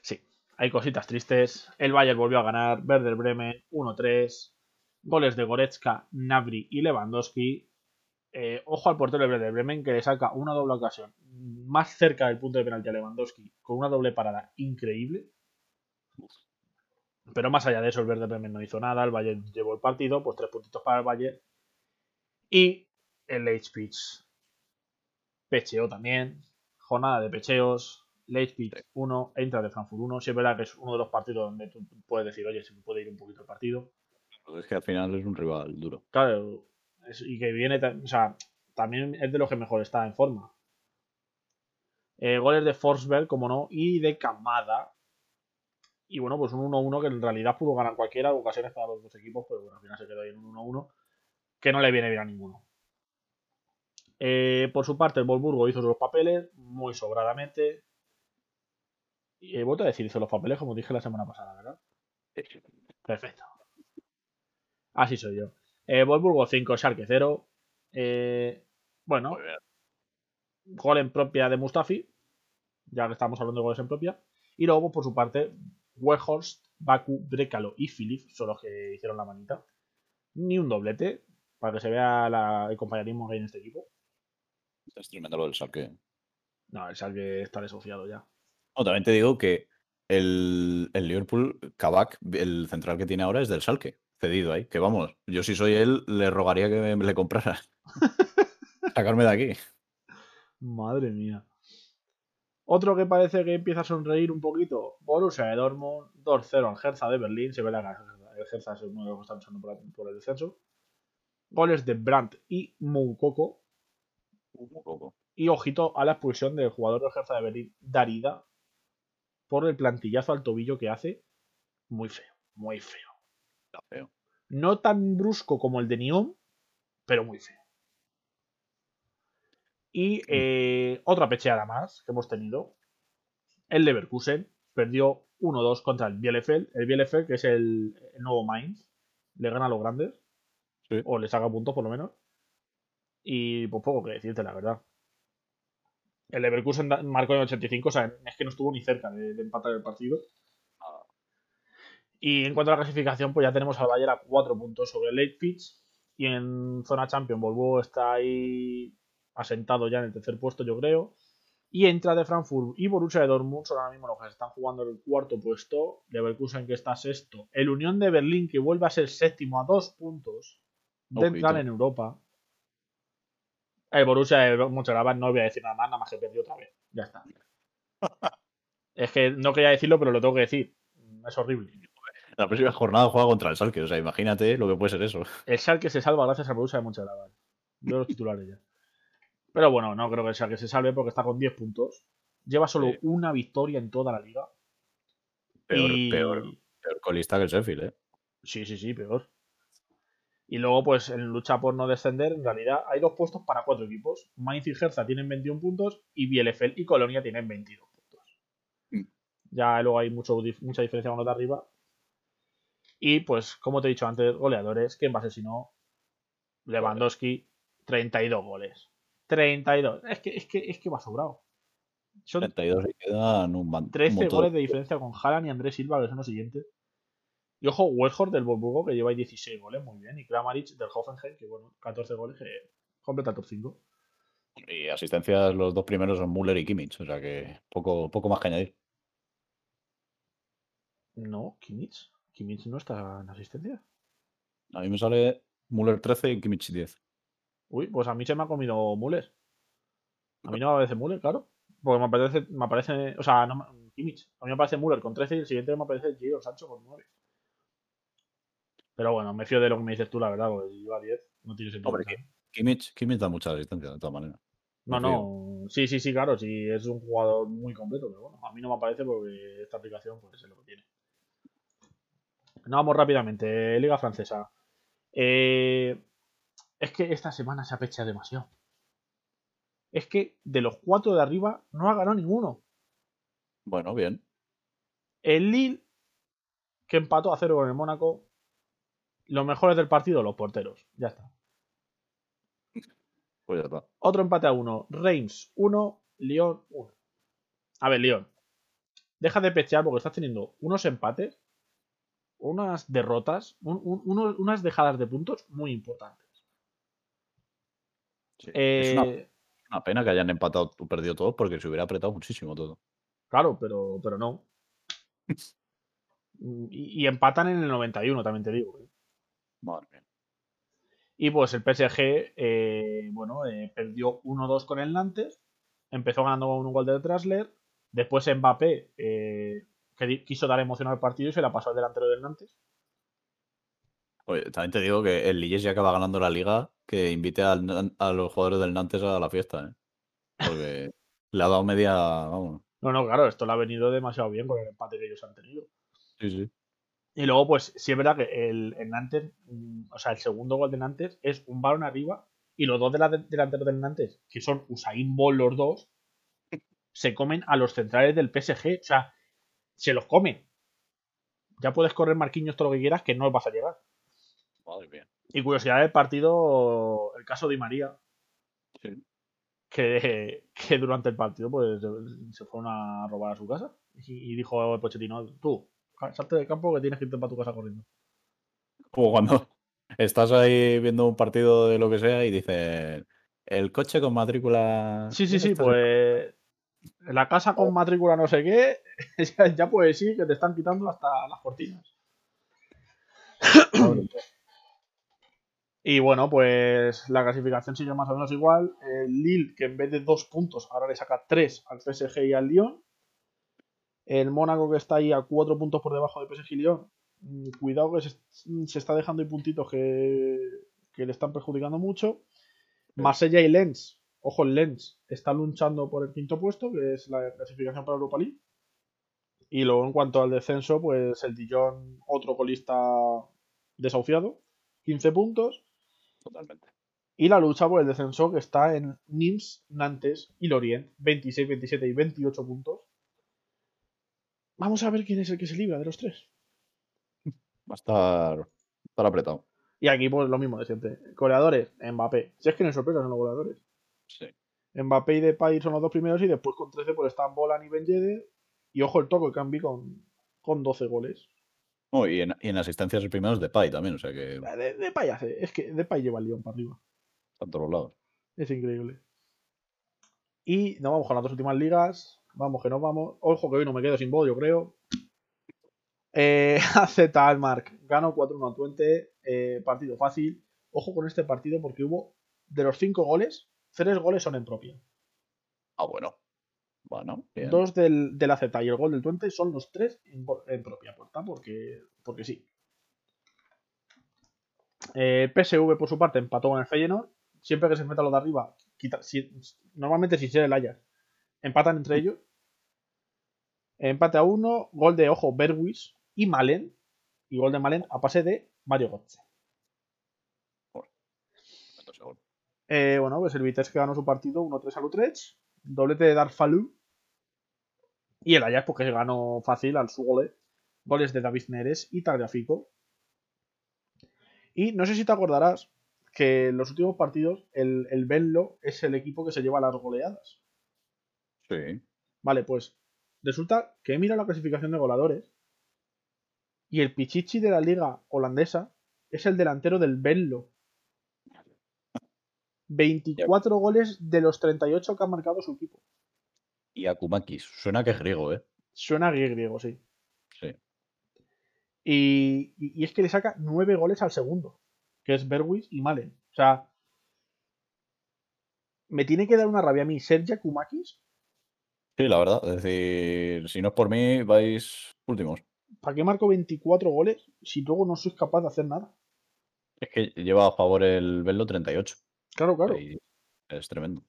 Sí, hay cositas tristes. El Bayern volvió a ganar. Werder Bremen 1-3. Goles de Goretzka, Nabri y Lewandowski. Eh, ojo al portero de Werder Bremen que le saca una doble ocasión más cerca del punto de penalti a Lewandowski con una doble parada increíble. Pero más allá de eso, el Werder Bremen no hizo nada. El Bayern llevó el partido, pues tres puntitos para el Bayern. Y el Leipzig pecheó también. Jornada de pecheos. Leipzig 1, Eintracht de Frankfurt 1. Sí es verdad que es uno de los partidos donde tú puedes decir, oye, se me puede ir un poquito el partido. Es que al final es un rival duro. Claro, es- y que viene, o sea, también es de los que mejor está en forma. Eh, goles de Forsberg, como no, y de Kamada. Y bueno, pues un 1-1 que en realidad pudo ganar cualquiera, ocasiones para los dos equipos, pero bueno, al final se quedó ahí en un 1-1 que no le viene bien a ninguno. Eh, por su parte, el Wolfsburgo hizo los papeles muy sobradamente. Y vuelto a decir, hizo los papeles como dije la semana pasada, ¿verdad? Perfecto. Así soy yo. Eh, Wolfsburgo 5, Schalke 0. Eh, bueno, gol en propia de Mustafi. Ya que estamos hablando de goles en propia. Y luego, por su parte, Weghorst, Baku, Brekalo y Philip son los que hicieron la manita. Ni un doblete, para que se vea la- el compañerismo que hay en este equipo. Es tremendo lo del Schalke. No, el Schalke está desociado ya. No, también te digo que el, el Liverpool, Kabak, el central que tiene ahora es del Schalke, cedido ahí. Que vamos, yo si soy él, le rogaría que me le comprara. Sacarme de aquí. Madre mía. Otro que parece que empieza a sonreír un poquito, Borussia de Dortmund, 2-0 al Hertha de Berlín. Se ve la el Hertha es uno de los que están luchando por el descenso. Goles de Brandt y Moukoko. Un poco. Y ojito a la expulsión del jugador del Hertha de Berlín, Darida, por el plantillazo al tobillo que hace. Muy feo, muy feo. Está feo. No tan brusco como el de Nyon, pero muy feo. Y eh, otra pecheada más que hemos tenido. El Leverkusen perdió 1-2 contra el Bielefeld. El Bielefeld, que es el, el nuevo Mainz, le gana a los grandes. Sí. O le saca puntos por lo menos. Y pues poco que decirte, la verdad. El Leverkusen marcó en el 85, o sea, es que no estuvo ni cerca de, de empatar el partido. Y en cuanto a la clasificación, pues ya tenemos al Bayern a 4 puntos sobre el Leipzig. Y en zona Champions, Volvo está ahí asentado ya en el tercer puesto, yo creo. Y entra de Frankfurt y Borussia de Dortmund son ahora mismo los que se están jugando el cuarto puesto. Leverkusen que está sexto. El Unión de Berlín que vuelve a ser séptimo a dos puntos de entrar en Europa. El Borussia de Mönchengladbach no voy a decir nada más, nada más que perdió otra vez. Ya está. es que no quería decirlo, pero lo tengo que decir. Es horrible. La próxima jornada juega contra el Salque, o sea, imagínate lo que puede ser eso. El Schalke se salva gracias al Borussia de Mönchengladbach. Veo los titulares ya. Pero bueno, no creo que el Schalke se salve porque está con 10 puntos. Lleva solo Sí. una victoria en toda la liga. Peor, Y- peor, peor colista que el Sheffield, ¿eh? Sí, sí, sí, peor. Y luego, pues en lucha por no descender, en realidad hay dos puestos para cuatro equipos. Mainz y Hertha tienen 21 puntos y Bielefeld y Colonia tienen 22 puntos. Mm. Ya luego hay mucho, mucha diferencia con los de arriba. Y pues, como te he dicho antes, goleadores, ¿quién va a ser si no? Lewandowski, 32 goles. 32. Es que, es que, es que va sobrado. Son 32 y quedan un, man- un 13 montón goles de diferencia con Haaland y Andrés Silva, que son los siguientes. Y ojo, Welhor del Wolfsburgo, que lleva ahí 16 goles, muy bien. Y Kramaric del Hoffenheim, que bueno, 14 goles, que completa el top 5. Y asistencias, los dos primeros son Müller y Kimmich, o sea que poco, poco más que añadir. No, Kimmich. Kimmich no está en asistencia. A mí me sale Müller 13 y Kimmich 10. Uy, pues a mí se me ha comido Müller. A mí no me aparece Müller, claro. Porque me aparece, me aparece o sea, no, Kimmich. A mí me aparece Müller con 13 y el siguiente me aparece Giro Sancho con 9. Pero bueno, me fío de lo que me dices tú, la verdad, porque si lleva 10, no tiene sentido. Hombre. Kimmich, Kimmich da mucha asistencia, de todas maneras. No, no. Sí, sí, sí, claro. Sí, es un jugador muy completo, pero bueno, a mí no me aparece porque esta aplicación pues, es lo que tiene. No, vamos rápidamente. Liga Francesa. Eh, es que esta semana se apecha demasiado. Es que de los cuatro de arriba no ha ganado ninguno. Bueno, bien. El Lille, que empató a cero con el Mónaco. Los mejores del partido, los porteros. Ya está. Pues ya está. Otro empate a uno. Reims 1, Lyon 1. A ver, Lyon. Deja de pechear porque estás teniendo unos empates, unas derrotas, un- un- unos- unas dejadas de puntos muy importantes. Sí. Es una, Eh, una pena que hayan empatado o perdido todos porque se hubiera apretado muchísimo todo. Claro, pero, pero no. Y, y empatan en el 91, también te digo. ¿eh? Madre mía. Y pues el PSG, eh, bueno, eh, perdió 1-2 con el Nantes. Empezó ganando con un gol de Trasler. Después Mbappé eh, que quiso dar emoción al partido y se la pasó al delantero del Nantes. Oye, también te digo que el Lille ya acaba ganando la liga, que invite al a los jugadores del Nantes a la fiesta, ¿eh? Porque le ha dado media. Vamos. No, no, claro, esto le ha venido demasiado bien con el empate que ellos han tenido. Sí, sí. Y luego, pues, sí es verdad que el, el Nantes, mm, o sea, el segundo gol de Nantes es un balón arriba y los dos de la- delanteros del Nantes, que son Usain Bolt los dos, se comen a los centrales del PSG. O sea, se los comen. Ya puedes correr Marquinhos todo lo que quieras, que no vas a llegar. Madre mía. Y curiosidad del partido, el caso de María, Sí. que, que durante el partido pues se fueron a robar a su casa. Y, y dijo el Pochettino, tú, salte del campo que tienes que irte para tu casa corriendo. Como cuando estás ahí viendo un partido de lo que sea y dicen el coche con matrícula. Sí, sí, sí, pues la casa con matrícula no sé qué, ya, ya puedes sí que te están quitando hasta las cortinas. y bueno, pues la clasificación sigue más o menos igual. El Lille, que en vez de dos puntos, ahora le saca tres al PSG y al Lyon. El Mónaco, que está ahí a cuatro puntos por debajo de PSG Lyon. Mm, Cuidado que se, se está dejando ahí puntitos que, que le están perjudicando mucho. Marsella y Lens. Ojo, Lens está luchando por el quinto puesto, que es la clasificación para Europa League. Y luego, en cuanto al descenso, pues el Dijon, otro colista desahuciado, 15 puntos. Totalmente. Y la lucha por el descenso que está en Nims, Nantes y Lorient, 26, 27 y 28 puntos. Vamos a ver quién es el que se libra de los tres. Va a estar, va a estar apretado. Y aquí, pues lo mismo de siempre. Goleadores, Mbappé. Si es que no hay sorpresas en los goleadores. Sí. Mbappé y Depay son los dos primeros y después con 13 pues están Bolan y Ben Yedder. Y ojo el toque el Cambi con, con 12 goles. Oh, y, en, y en asistencias el primero es Depay también, o sea que Eh, De, Depay hace, es que Depay lleva el Lyon para arriba. a todos los lados. Es increíble. Y nos vamos con las dos últimas ligas. Vamos, que nos vamos. Ojo que hoy no me quedo sin voz, yo creo. Eh, AZ Almark ganó 4-1 a Twente. eh, partido fácil. Ojo con este partido porque hubo de los 5 goles, 3 goles son en propia. Ah, bueno. Bueno, bien. Dos del, del AZ y el gol del Twente son los 3 en, propia puerta porque, porque sí. Eh, PSV por su parte empató con el Feyenoord. Siempre que se enfrentan los de arriba, quita- si- normalmente si sea el Ajax, empatan entre ellos. Empate a uno, gol de ojo Berwis y Malen. Y gol de Malen a pase de Mario Götze. Eh, bueno, pues el Vitesse que ganó su partido 1-3 al Utrecht. Doblete de Darfalu. Y el Ajax, pues que se ganó fácil al su gole. Goles de David Neres y Tagliafico. Y no sé si te acordarás que en los últimos partidos el, el Benlo es el equipo que se lleva las goleadas. Sí. Vale, pues resulta que he mirado la clasificación de goleadores y el Pichichi de la liga holandesa es el delantero del Benlo. 24 goles de los 38 que ha marcado su equipo. Y Akumakis. Suena que es griego, ¿eh? Suena griego, sí. Sí. Y, y- es que le saca 9 goles al segundo, que es Berwis y Malen. O sea, me tiene que dar una rabia a mí Sergio Kumakis. Sí, la verdad. Es decir, si no es por mí, vais últimos. ¿Para qué marco 24 goles si luego no sois capaz de hacer nada? Es que lleva a favor el Velo 38. Claro, claro. Y es tremendo.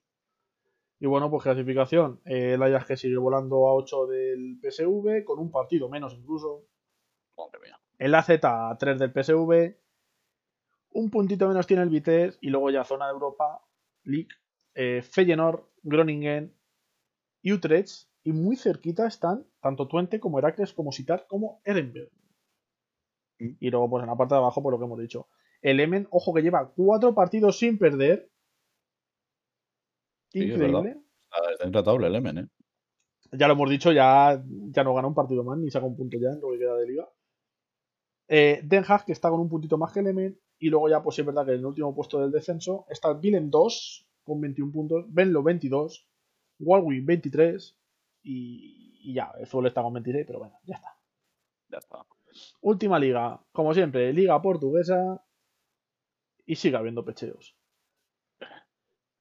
Y bueno, pues clasificación. el Ajax que sigue volando a 8 del PSV, con un partido menos incluso. Madre mía. El AZ a 3 del PSV. Un puntito menos tiene el Vitesse. Y luego ya zona de Europa League. Eh, Feyenoord, Groningen y Utrecht. Y muy cerquita están tanto Twente como Heracles, como Sitar, como Erenberg. Mm. Y luego, pues en la parte de abajo, por lo que hemos dicho. El Emen, ojo que lleva cuatro partidos sin perder. Sí, es Increíble. Está, intratable el Emen, ¿eh? ya lo hemos dicho, ya, ya no gana un partido más, ni saca un punto ya en lo que queda de liga. Eh, Den Haag, que está con un puntito más que el Emen. Y luego ya, pues es verdad que en el último puesto del descenso está el Willem 2 con 21 puntos, Benlo 22, Walwyn 23 y, y ya, el Fútbol está con 26, pero bueno, ya está. Ya está. Última liga, como siempre, liga portuguesa y sigue habiendo pecheos.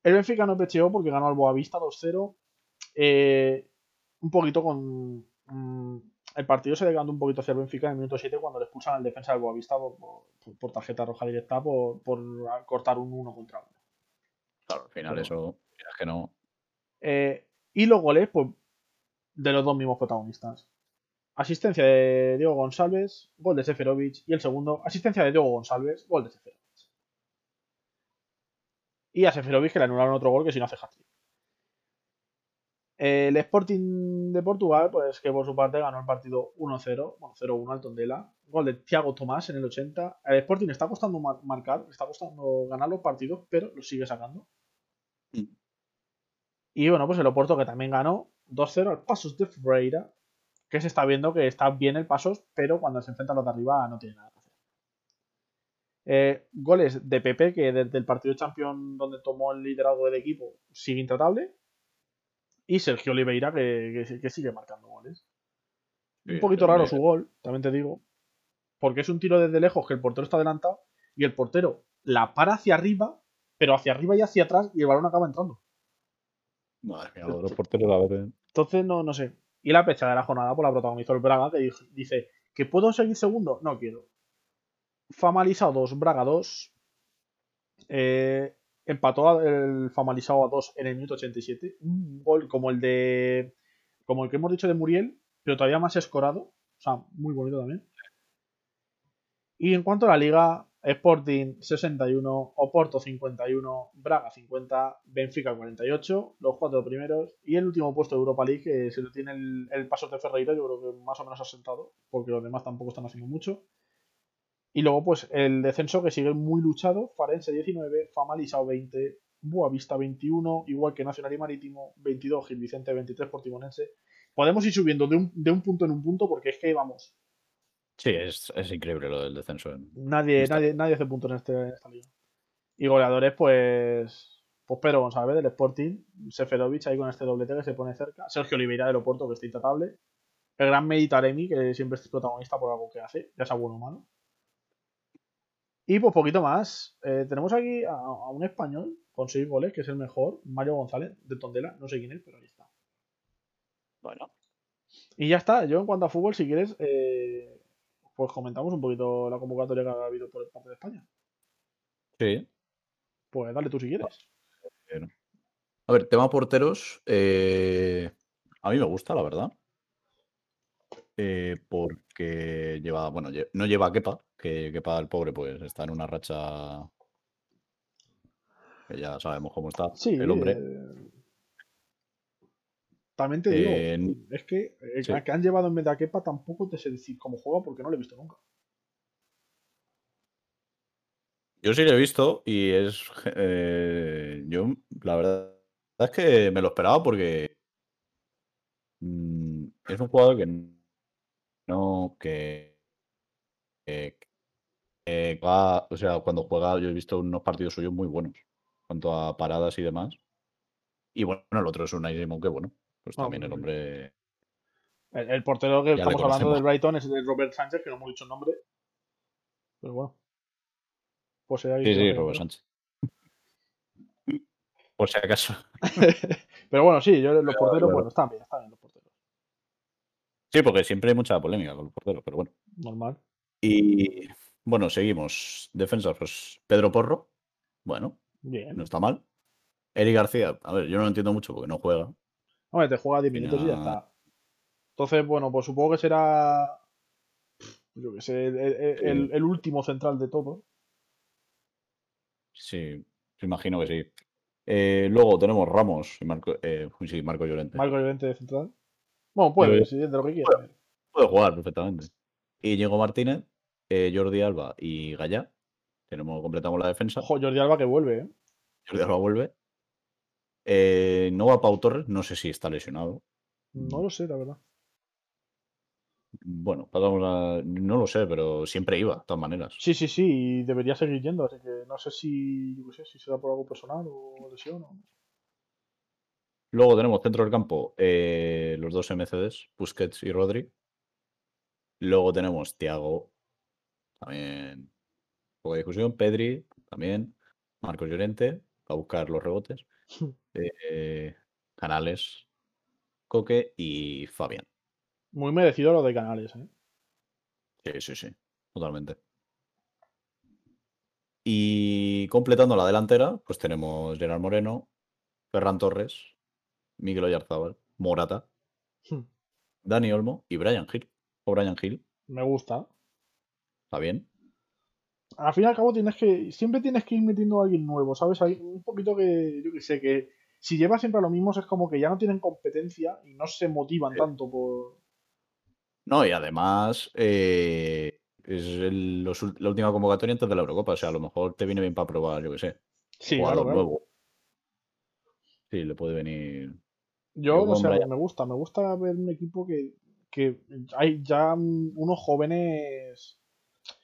El Benfica no pecheó porque ganó al Boavista 2-0. Eh, un poquito con... mm, el partido se decantó un poquito hacia el Benfica en el minuto 7 cuando le expulsan al defensa del Boavista por, por- por tarjeta roja directa por, por cortar un 1 contra 1. Claro, al final Pero eso, es que no. Eh, y los goles, pues, de los dos mismos protagonistas. Asistencia de Diego González, gol de Seferovic. Y el segundo, asistencia de Diego González, gol de Seferovic. Y a Seferovic que le anularon otro gol que si no hace hat-trick. El Sporting de Portugal, pues que por su parte ganó el partido 1-0, bueno, 0-1 al Tondela. Gol de Thiago Tomás en el 80. El Sporting está costando mar- marcar, está costando ganar los partidos, pero lo sigue sacando. Mm. Y bueno, pues el Oporto que también ganó 2-0 al Pasos de Ferreira, que se está viendo que está bien el Pasos, pero cuando se enfrentan los de arriba no tiene nada que hacer. Eh, goles de Pepe, que desde el partido Champions donde tomó el liderazgo del equipo sigue intratable. Y Sergio Oliveira, que, que- que sigue marcando goles. Sí, Un poquito raro su gol, también te digo. Porque es un tiro desde lejos que el portero está adelantado y el portero la para hacia arriba, pero hacia arriba y hacia atrás y el balón acaba entrando. Madre mía, los porteros a veces. Entonces, no, no sé. Y la pecha de la jornada por la protagonizó el Braga, que dice que puedo seguir segundo. No quiero. Famalizado 2, Braga 2. Eh, empató el Famalizado a 2 en el minuto 87. Un gol como el de. Como el que hemos dicho de Muriel, pero todavía más escorado. O sea, muy bonito también. Y en cuanto a la liga, Sporting 61, Oporto 51, Braga 50, Benfica 48, los cuatro primeros. Y el último puesto de Europa League, que se lo tiene el, el paso de Ferreira, yo creo que más o menos asentado, porque los demás tampoco están haciendo mucho. Y luego, pues, el descenso que sigue muy luchado, Farense 19, Famalisao 20, Boavista 21, igual que Nacional y Marítimo 22, Gil Vicente 23, Portimonense. Podemos ir subiendo de un, de un punto en un punto porque es que, vamos, Sí, es, es increíble lo del descenso. en- nadie, nadie, nadie hace puntos en, este, en esta liga. Y goleadores, pues, pues Pedro González del Sporting, Seferovic ahí con este doblete que se pone cerca, Sergio Oliveira del Oporto que está intratable, el gran Meditaremi que siempre es protagonista por algo que hace, ya sea bueno o malo. Y pues poquito más. Eh, tenemos aquí a, a un español con 6 goles, que es el mejor, Mario González de Tondela, no sé quién es, pero ahí está. Bueno, Y ya está, yo en cuanto a fútbol, si quieres, eh, pues comentamos un poquito la convocatoria que ha habido por parte de España. sí. Pues dale tú si quieres. A ver, tema porteros. eh, a mí me gusta, la verdad. Eh, porque lleva, bueno, no lleva a Kepa, que Kepa el pobre, pues está en una racha que ya sabemos cómo está Sí, el hombre. eh, también te digo, Eh, n- es que el sí. que han llevado en vez de a Kepa tampoco te sé decir cómo juega porque no lo he visto nunca. Yo sí lo he visto y es. eh, yo, la verdad es que me lo esperaba porque. mm, es un jugador que no. que. que- que va- o sea, cuando juega, yo he visto unos partidos suyos muy buenos. En cuanto a paradas y demás. Y bueno, el otro es un Simon que bueno. Pues Ah, también el hombre. El, el portero que Ya estamos hablando del Brighton es el Robert Sánchez, que no hemos dicho el nombre. Pero bueno. Pues ahí Sí, sí, Robert ¿no? Sánchez. Por si acaso. Pero bueno, sí, yo los porteros, claro. bueno, están bien, están bien los porteros. Sí, porque siempre hay mucha polémica con los porteros, pero bueno. Normal. Y bueno, seguimos. Defensas, pues Pedro Porro. Bueno, Bien. no está mal. Eric García, a ver, yo no lo entiendo mucho porque no juega. Hombre, te juega 10 minutos y ya está. Entonces, bueno, pues supongo que será. Yo que sé, el, el- el- el último central de todo. Sí, me imagino que sí. Eh, luego tenemos Ramos y Marco, eh, sí, Marco Llorente. Marco Llorente de central. Bueno, puede, sí, de lo que quiera. Puede jugar perfectamente. Y Diego Martínez, eh, Jordi Alba y Gallá. Tenemos, completamos la defensa. Ojo, Jordi Alba que vuelve, ¿eh? Jordi Alba vuelve. Eh, no va Pau Torres, no sé si está lesionado. No lo sé, la verdad. Bueno, pasamos a- no lo sé, pero siempre iba, de todas maneras. Sí, sí, sí, y debería seguir yendo, así que no sé si, yo qué sé, si será por algo personal o lesión o... Luego tenemos centro del campo eh, los dos MCDs, Busquets y Rodri. Luego tenemos Thiago, también poca discusión, Pedri, también, Marcos Llorente, a buscar los rebotes, eh, Canales, Coque y Fabián. Muy merecido lo de Canales, ¿eh? Sí, sí, sí, totalmente. Y completando la delantera, pues tenemos Gerard Moreno, Ferran Torres, Miguel Oyarzábal, Morata, Dani Olmo y Brian Hill. O Brian Hill, Me gusta. está bien. Al fin y al cabo tienes que, siempre tienes que ir metiendo a alguien nuevo, ¿sabes? Hay un poquito que, yo que sé, que si llevas siempre a lo mismo es como que ya no tienen competencia y no se motivan Sí. tanto por... No, y además es el- los ul- la última convocatoria antes de la Eurocopa. O sea, a lo mejor te viene bien para probar, yo qué sé, Sí, jugador claro, nuevo. Sí, le puede venir. Yo, sé, Brian- me gusta, me gusta ver un equipo que, que hay ya unos jóvenes...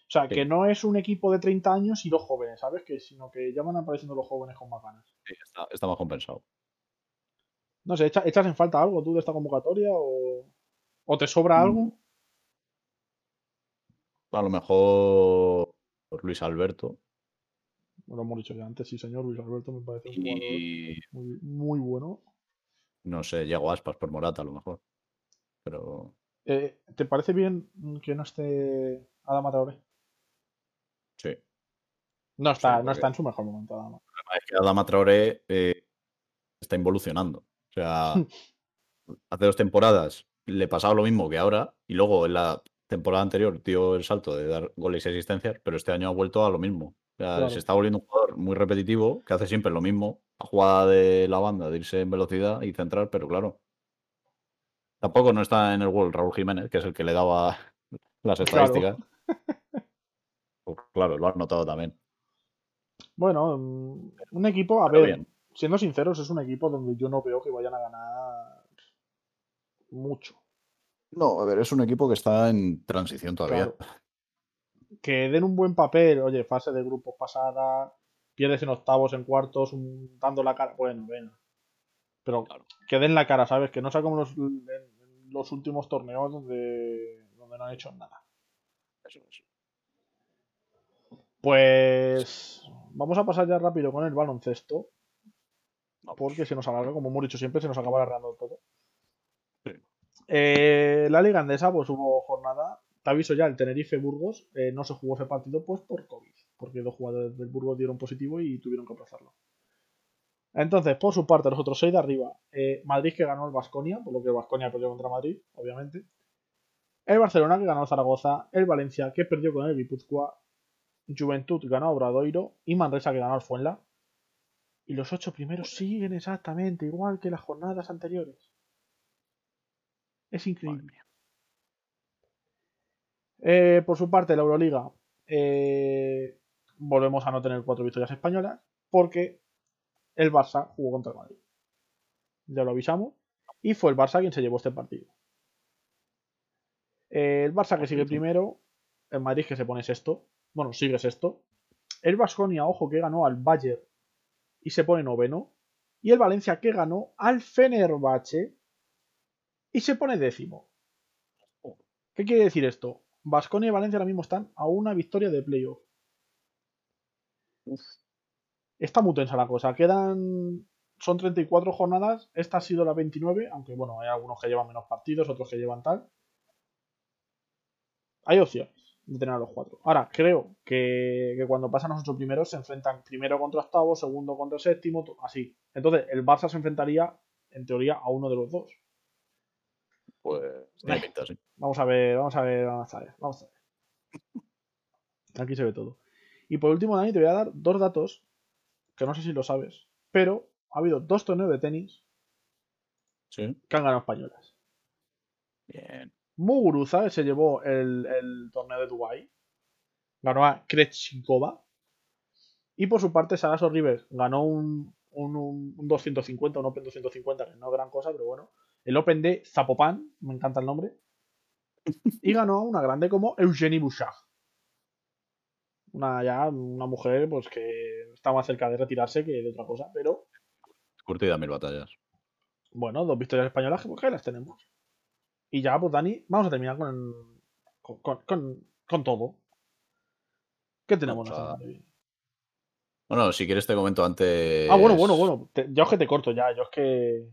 O sea, Sí. que no es un equipo de 30 años y dos jóvenes, ¿sabes? Que, sino que ya van apareciendo los jóvenes con más ganas. Sí, está, está más compensado. No sé, ¿echa- ¿echas en falta algo tú de esta convocatoria o, o te Mm. sobra algo? A lo mejor Luis Alberto Lo hemos dicho ya antes, sí, señor. Luis Alberto me parece un jugador y muy, muy bueno. no sé, Yago Aspas por Morata, a lo mejor. Pero Eh, ¿Te parece bien que no esté Adama Traoré? Sí. No está, no está en su mejor momento, Adama. Es que Adama Traoré eh, está involucionando. O sea, hace dos temporadas le pasaba lo mismo que ahora y luego en la temporada anterior dio el salto de dar goles y asistencias, pero este año ha vuelto a lo mismo. O sea, Claro. se está volviendo un jugador muy repetitivo, que hace siempre lo mismo, la jugada de la banda, de irse en velocidad y centrar, pero claro. Tampoco no está en el World Raúl Jiménez, que es el que le daba las estadísticas. Claro, lo has notado también. Bueno, mm, un equipo, a ver, siendo sinceros, es un equipo donde yo no veo que vayan a ganar mucho. No, a ver, es un equipo que está en transición todavía. Que den un buen papel, oye, fase de grupos pasada, pierdes en octavos, en cuartos, dando la cara. Bueno, bueno. Pero que den la cara, ¿sabes? Que no sea como los, los últimos torneos donde, donde no han hecho nada. Eso es. Pues vamos a pasar ya rápido con el baloncesto. Porque se nos alarga, como hemos dicho siempre, se nos acaba alargando todo. Eh, la Liga Andesa, pues hubo jornada. Te aviso ya, el Tenerife Burgos eh, no se jugó ese partido pues por COVID. Porque dos jugadores del Burgos dieron positivo y tuvieron que aplazarlo. Entonces, por su parte, los otros seis de arriba. Eh, Madrid que ganó el Vasconia, por lo que Vasconia perdió contra Madrid, obviamente. El Barcelona que ganó el Zaragoza. El Valencia que perdió con el Guipúzcoa. Juventud ganó a Obradoiro. Y Manresa que ganó al Fuenla. Y los ocho primeros siguen exactamente igual que las jornadas anteriores. Es increíble. Eh, por su parte, la Euroliga. Eh, volvemos a no tener cuatro victorias españolas. Porque el Barça jugó contra el Madrid. Ya lo avisamos. Y fue el Barça quien se llevó este partido. El Barça que sigue primero. El Madrid que se pone sexto. Bueno, sigue sexto. El Vasconia, ojo, que ganó al Bayern y se pone noveno. Y el Valencia que ganó al Fenerbahce y se pone décimo. ¿Qué quiere decir esto? Vasconia y Valencia ahora mismo están a una victoria de playoff. Está muy tensa la cosa. Quedan. Son 34 jornadas. Esta ha sido la 29. Aunque bueno, hay algunos que llevan menos partidos, otros que llevan tal. Hay opciones de tener a los cuatro. Ahora, creo que, cuando pasan los ocho primeros se enfrentan primero contra octavo, segundo contra séptimo, así. Entonces, el Barça se enfrentaría, en teoría, a uno de los dos. Pues Vamos a ver, vamos a ver, vamos a ver, vamos a ver. Aquí se ve todo. Y por último, Dani, te voy a dar dos datos que no sé si lo sabes, pero ha habido dos torneos de tenis que han ganado españolas. Bien. Muguruza se llevó el, torneo de Dubai. Ganó a Krechikova. Y por su parte, Sagaso Rivers ganó un, un, 250, un Open 250, que no es gran cosa, pero bueno. El Open de Zapopan, me encanta el nombre. Y ganó una grande como Eugenie Bouchard. Una ya, una mujer pues que está más cerca de retirarse que de otra cosa, pero. Curtida mil batallas. Bueno, dos victorias españolas que pues, las tenemos. Y ya, pues Dani, vamos a terminar con, con, todo. ¿Qué tenemos Bueno, si quieres te comento antes. Ah, bueno, bueno, bueno. yo es que te corto ya, yo es que.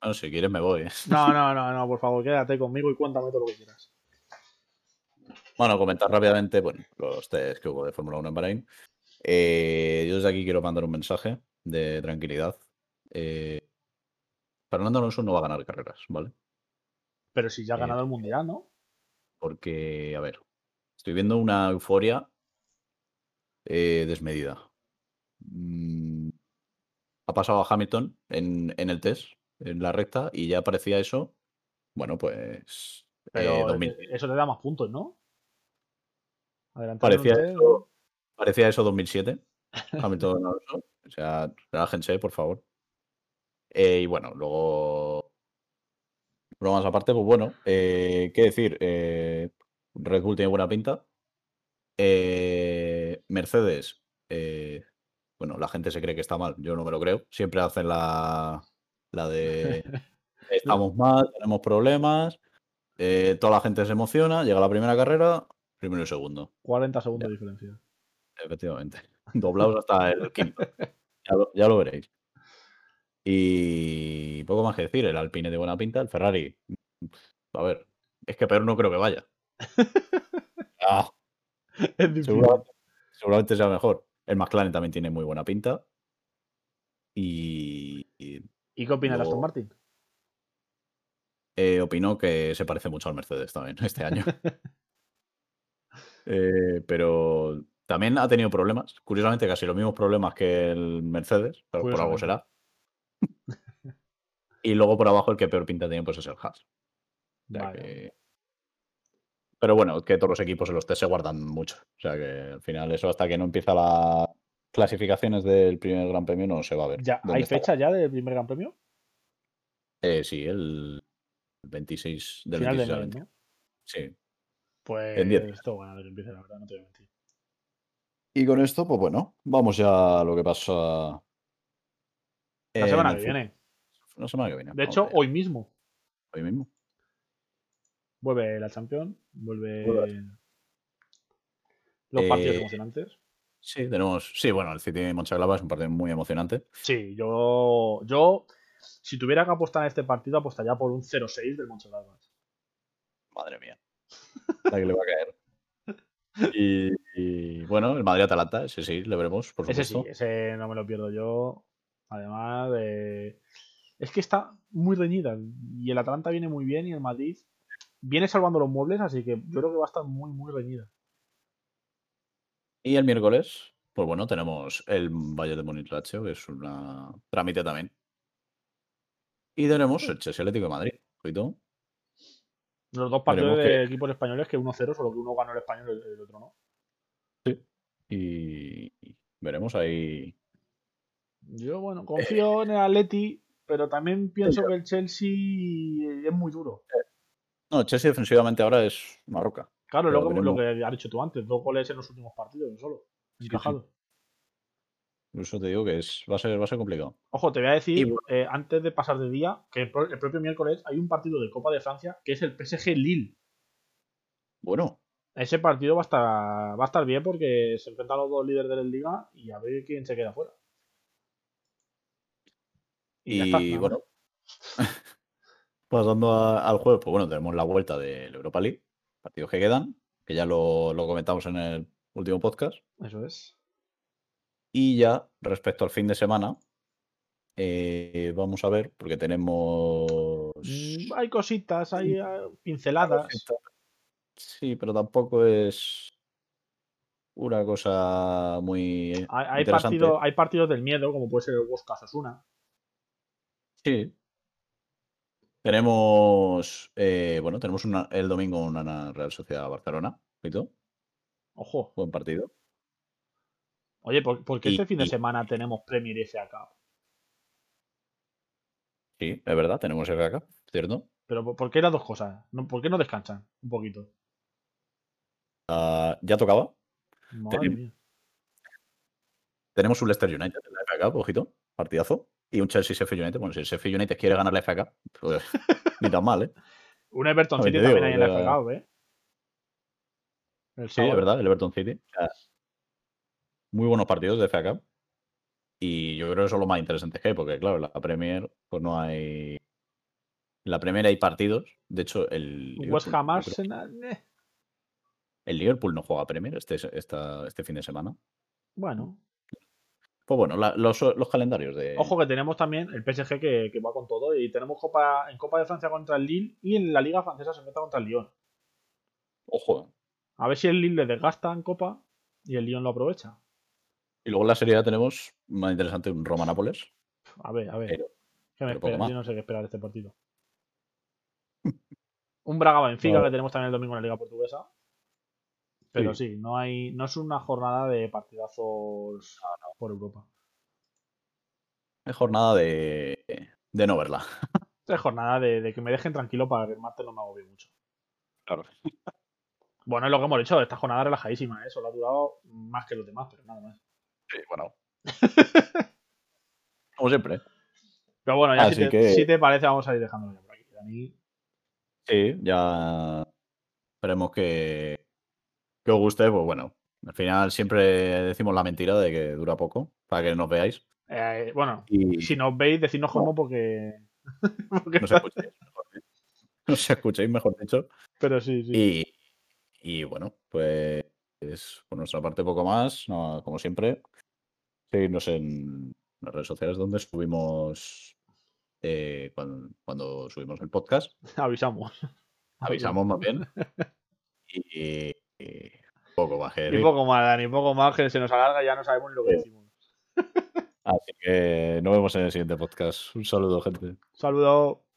Bueno, si quieres me voy. No, no, no, no, por favor, quédate conmigo y cuéntame todo lo que quieras. Bueno, comentar rápidamente, bueno, los test que hubo de Fórmula 1 en Bahrein. Eh, yo desde aquí quiero mandar un mensaje de tranquilidad. Eh, Fernando Alonso no va a ganar carreras, ¿vale? Pero si ya ha ganado el mundial, ¿no? Porque, a ver, estoy viendo una euforia eh, desmedida. Mm, ha pasado a Hamilton en, el test, en la recta, y ya parecía eso. Bueno, pues. Pero eso le da más puntos, ¿no? parecía, eso, parecía eso 2007. Hamilton O sea, relájense, por favor. Eh, y bueno, luego más aparte, pues bueno, eh, ¿qué decir? Eh, Red Bull tiene buena pinta. Eh, Mercedes, bueno, la gente se cree que está mal, yo no me lo creo. Siempre hacen la, la de estamos mal, tenemos problemas, toda la gente se emociona, llega la primera carrera, primero y segundo. 40 segundos de diferencia. Efectivamente. Doblados hasta el quinto. ya lo veréis. Y poco más que decir, el Alpine de buena pinta, el Ferrari. A ver, es que peor no creo que vaya. Ah, seguramente, sea mejor. El McLaren también tiene muy buena pinta. Y. ¿Y, qué opina de Aston Martin? Eh, opino que se parece mucho al Mercedes también este año. Eh, pero también ha tenido problemas. Curiosamente, casi los mismos problemas que el Mercedes, pero por algo será. Y luego por abajo el que peor pinta tiene pues es el Haas. Pero bueno, que todos los equipos en los test se guardan mucho. O sea que al final eso hasta que no empieza la, clasificaciones del primer Gran Premio no se va a ver. Ya, ¿Hay fecha ya del primer Gran Premio? Eh, sí, el 26 del Final de 26 al mes, 20. ¿no? Sí. Pues En esto, bueno, a ver que empiece la verdad, no te voy a mentir. Y con esto, pues bueno, vamos ya a lo que pasa. La semana que fútbol. viene. La semana que viene. De hecho, hoy mismo Hoy mismo. vuelve la Champions, vuelve Vuelve. los partidos Eh, emocionantes. Sí, tenemos. Sí, bueno, el City Mönchengladbach es un partido muy emocionante. Sí, yo, yo, si tuviera que apostar en este partido, apostaría por un 0-6 del Mönchengladbach. Madre mía. La que le va a caer. Y, y, bueno, el Madrid-Atalanta, ese sí, le veremos, por Ese supuesto. sí, ese no me lo pierdo yo. Además, eh, es que está muy reñida. Y el Atalanta viene muy bien y el Madrid viene salvando los muebles, así que yo creo que va a estar muy, muy reñida. Y el miércoles, pues bueno, tenemos el Valle de Múnich Lazio, que es una trámite también. Y tenemos el Chelsea Atlético de Madrid. Ojito. Los dos partidos Veremos de que- equipos españoles que 1-0, solo que uno ganó el español y el, otro no. Sí. Y, y veremos ahí. Yo, bueno, confío en el Atleti, pero también pienso que el Chelsea es muy duro. No, Chelsea defensivamente ahora es una roca. Claro, lo, que- lo que has dicho tú antes, dos goles en los últimos partidos solo, sí. Por eso te digo que es, va, a ser, va a ser complicado. Ojo, te voy a decir, Y eh, antes de pasar de día, que el propio miércoles hay un partido de Copa de Francia que es el PSG Lille. Bueno, Ese partido va a estar va a estar bien porque se enfrentan los dos líderes de la liga y a ver quién se queda fuera. Y, está, bueno. Pasando a- al jueves, pues bueno, tenemos la vuelta del Europa League, partidos que quedan, que ya lo, lo comentamos en el último podcast. Eso es. Y ya respecto al fin de semana, eh, vamos a ver, porque tenemos. Mm, Hay cositas, hay eh, pinceladas. Sí, pero tampoco es una cosa muy Hay, hay interesante. partido- hay partidos del miedo, como puede ser el Huesca Osasuna. Sí. Tenemos, eh, bueno, tenemos una- el domingo una Real Sociedad Barcelona, ¿Pito? Ojo. Buen partido. Oye, ¿por, por qué Y- este fin de semana tenemos Premier FA Cup? Sí, es verdad, tenemos el acá, ¿cierto? Pero ¿por, qué las dos cosas? ¿Por qué no descansan un poquito? Ah, ya tocaba. Madre Tenim- mía. Tenemos un Leicester United en la FA Cup, ojito, partidazo. Y un Chelsea Sheffield United. Bueno, si el Sheffield United quiere ganar la FA Cup, pues ni tan mal, ¿eh? Un Everton City también hay en la Cup, ¿eh? El Sí, es verdad, el Everton City. Muy buenos partidos de FA Cup. Y yo creo que son los más interesantes que hay, porque claro, en la Premier, pues no hay. En la Premier hay partidos. De hecho, el. West Ham Arsenal. eh, el Liverpool no juega Premier este, esta- este fin de semana. Bueno. Pues bueno, la- los, los calendarios de. Ojo que tenemos también el PSG que, que va con todo. Y tenemos Copa en Copa de Francia contra el Lille y en la Liga Francesa se enfrenta contra el Lyon. Ojo. A ver si el Lille le desgasta en Copa y el Lyon lo aprovecha. Y luego en la serie A tenemos más interesante un Roma-Nápoles. A ver, a ver. Pero, ¿Qué me espera? Yo no sé qué esperar de este partido. Un Braga Benfica No. que tenemos también el domingo en la Liga Portuguesa. Pero Sí. sí, no hay, no es una jornada de partidazos por Europa. es jornada de, de no verla. Es jornada de, de que me dejen tranquilo para que el martes no me agobie mucho. Claro. Bueno, es lo que hemos hecho, esta jornada relajadísima, ¿eh? Solo ha durado más que los demás, pero nada más. Sí, bueno. Como siempre. Pero bueno, ya si te, que- si te parece, vamos a ir dejándolo ya por aquí. Dani. Sí, ya esperemos que, que os guste. Pues bueno, al final siempre decimos la mentira de que dura poco, para que nos veáis. Eh, bueno, Y si nos veis, decidnos cómo porque... porque- nos escuchéis, mejor dicho. Nos escuchéis, mejor dicho. Pero sí, sí. Y, y bueno, pues por nuestra parte poco más, no, como siempre. Seguidnos en las redes sociales donde subimos eh, cuando, cuando subimos el podcast. Avisamos. Avisamos más bien. Y, y poco más decir. poco más, Dani, poco más que se nos alarga y ya no sabemos ni lo que decimos. Así que nos vemos en el siguiente podcast. Un saludo, gente. Saludos.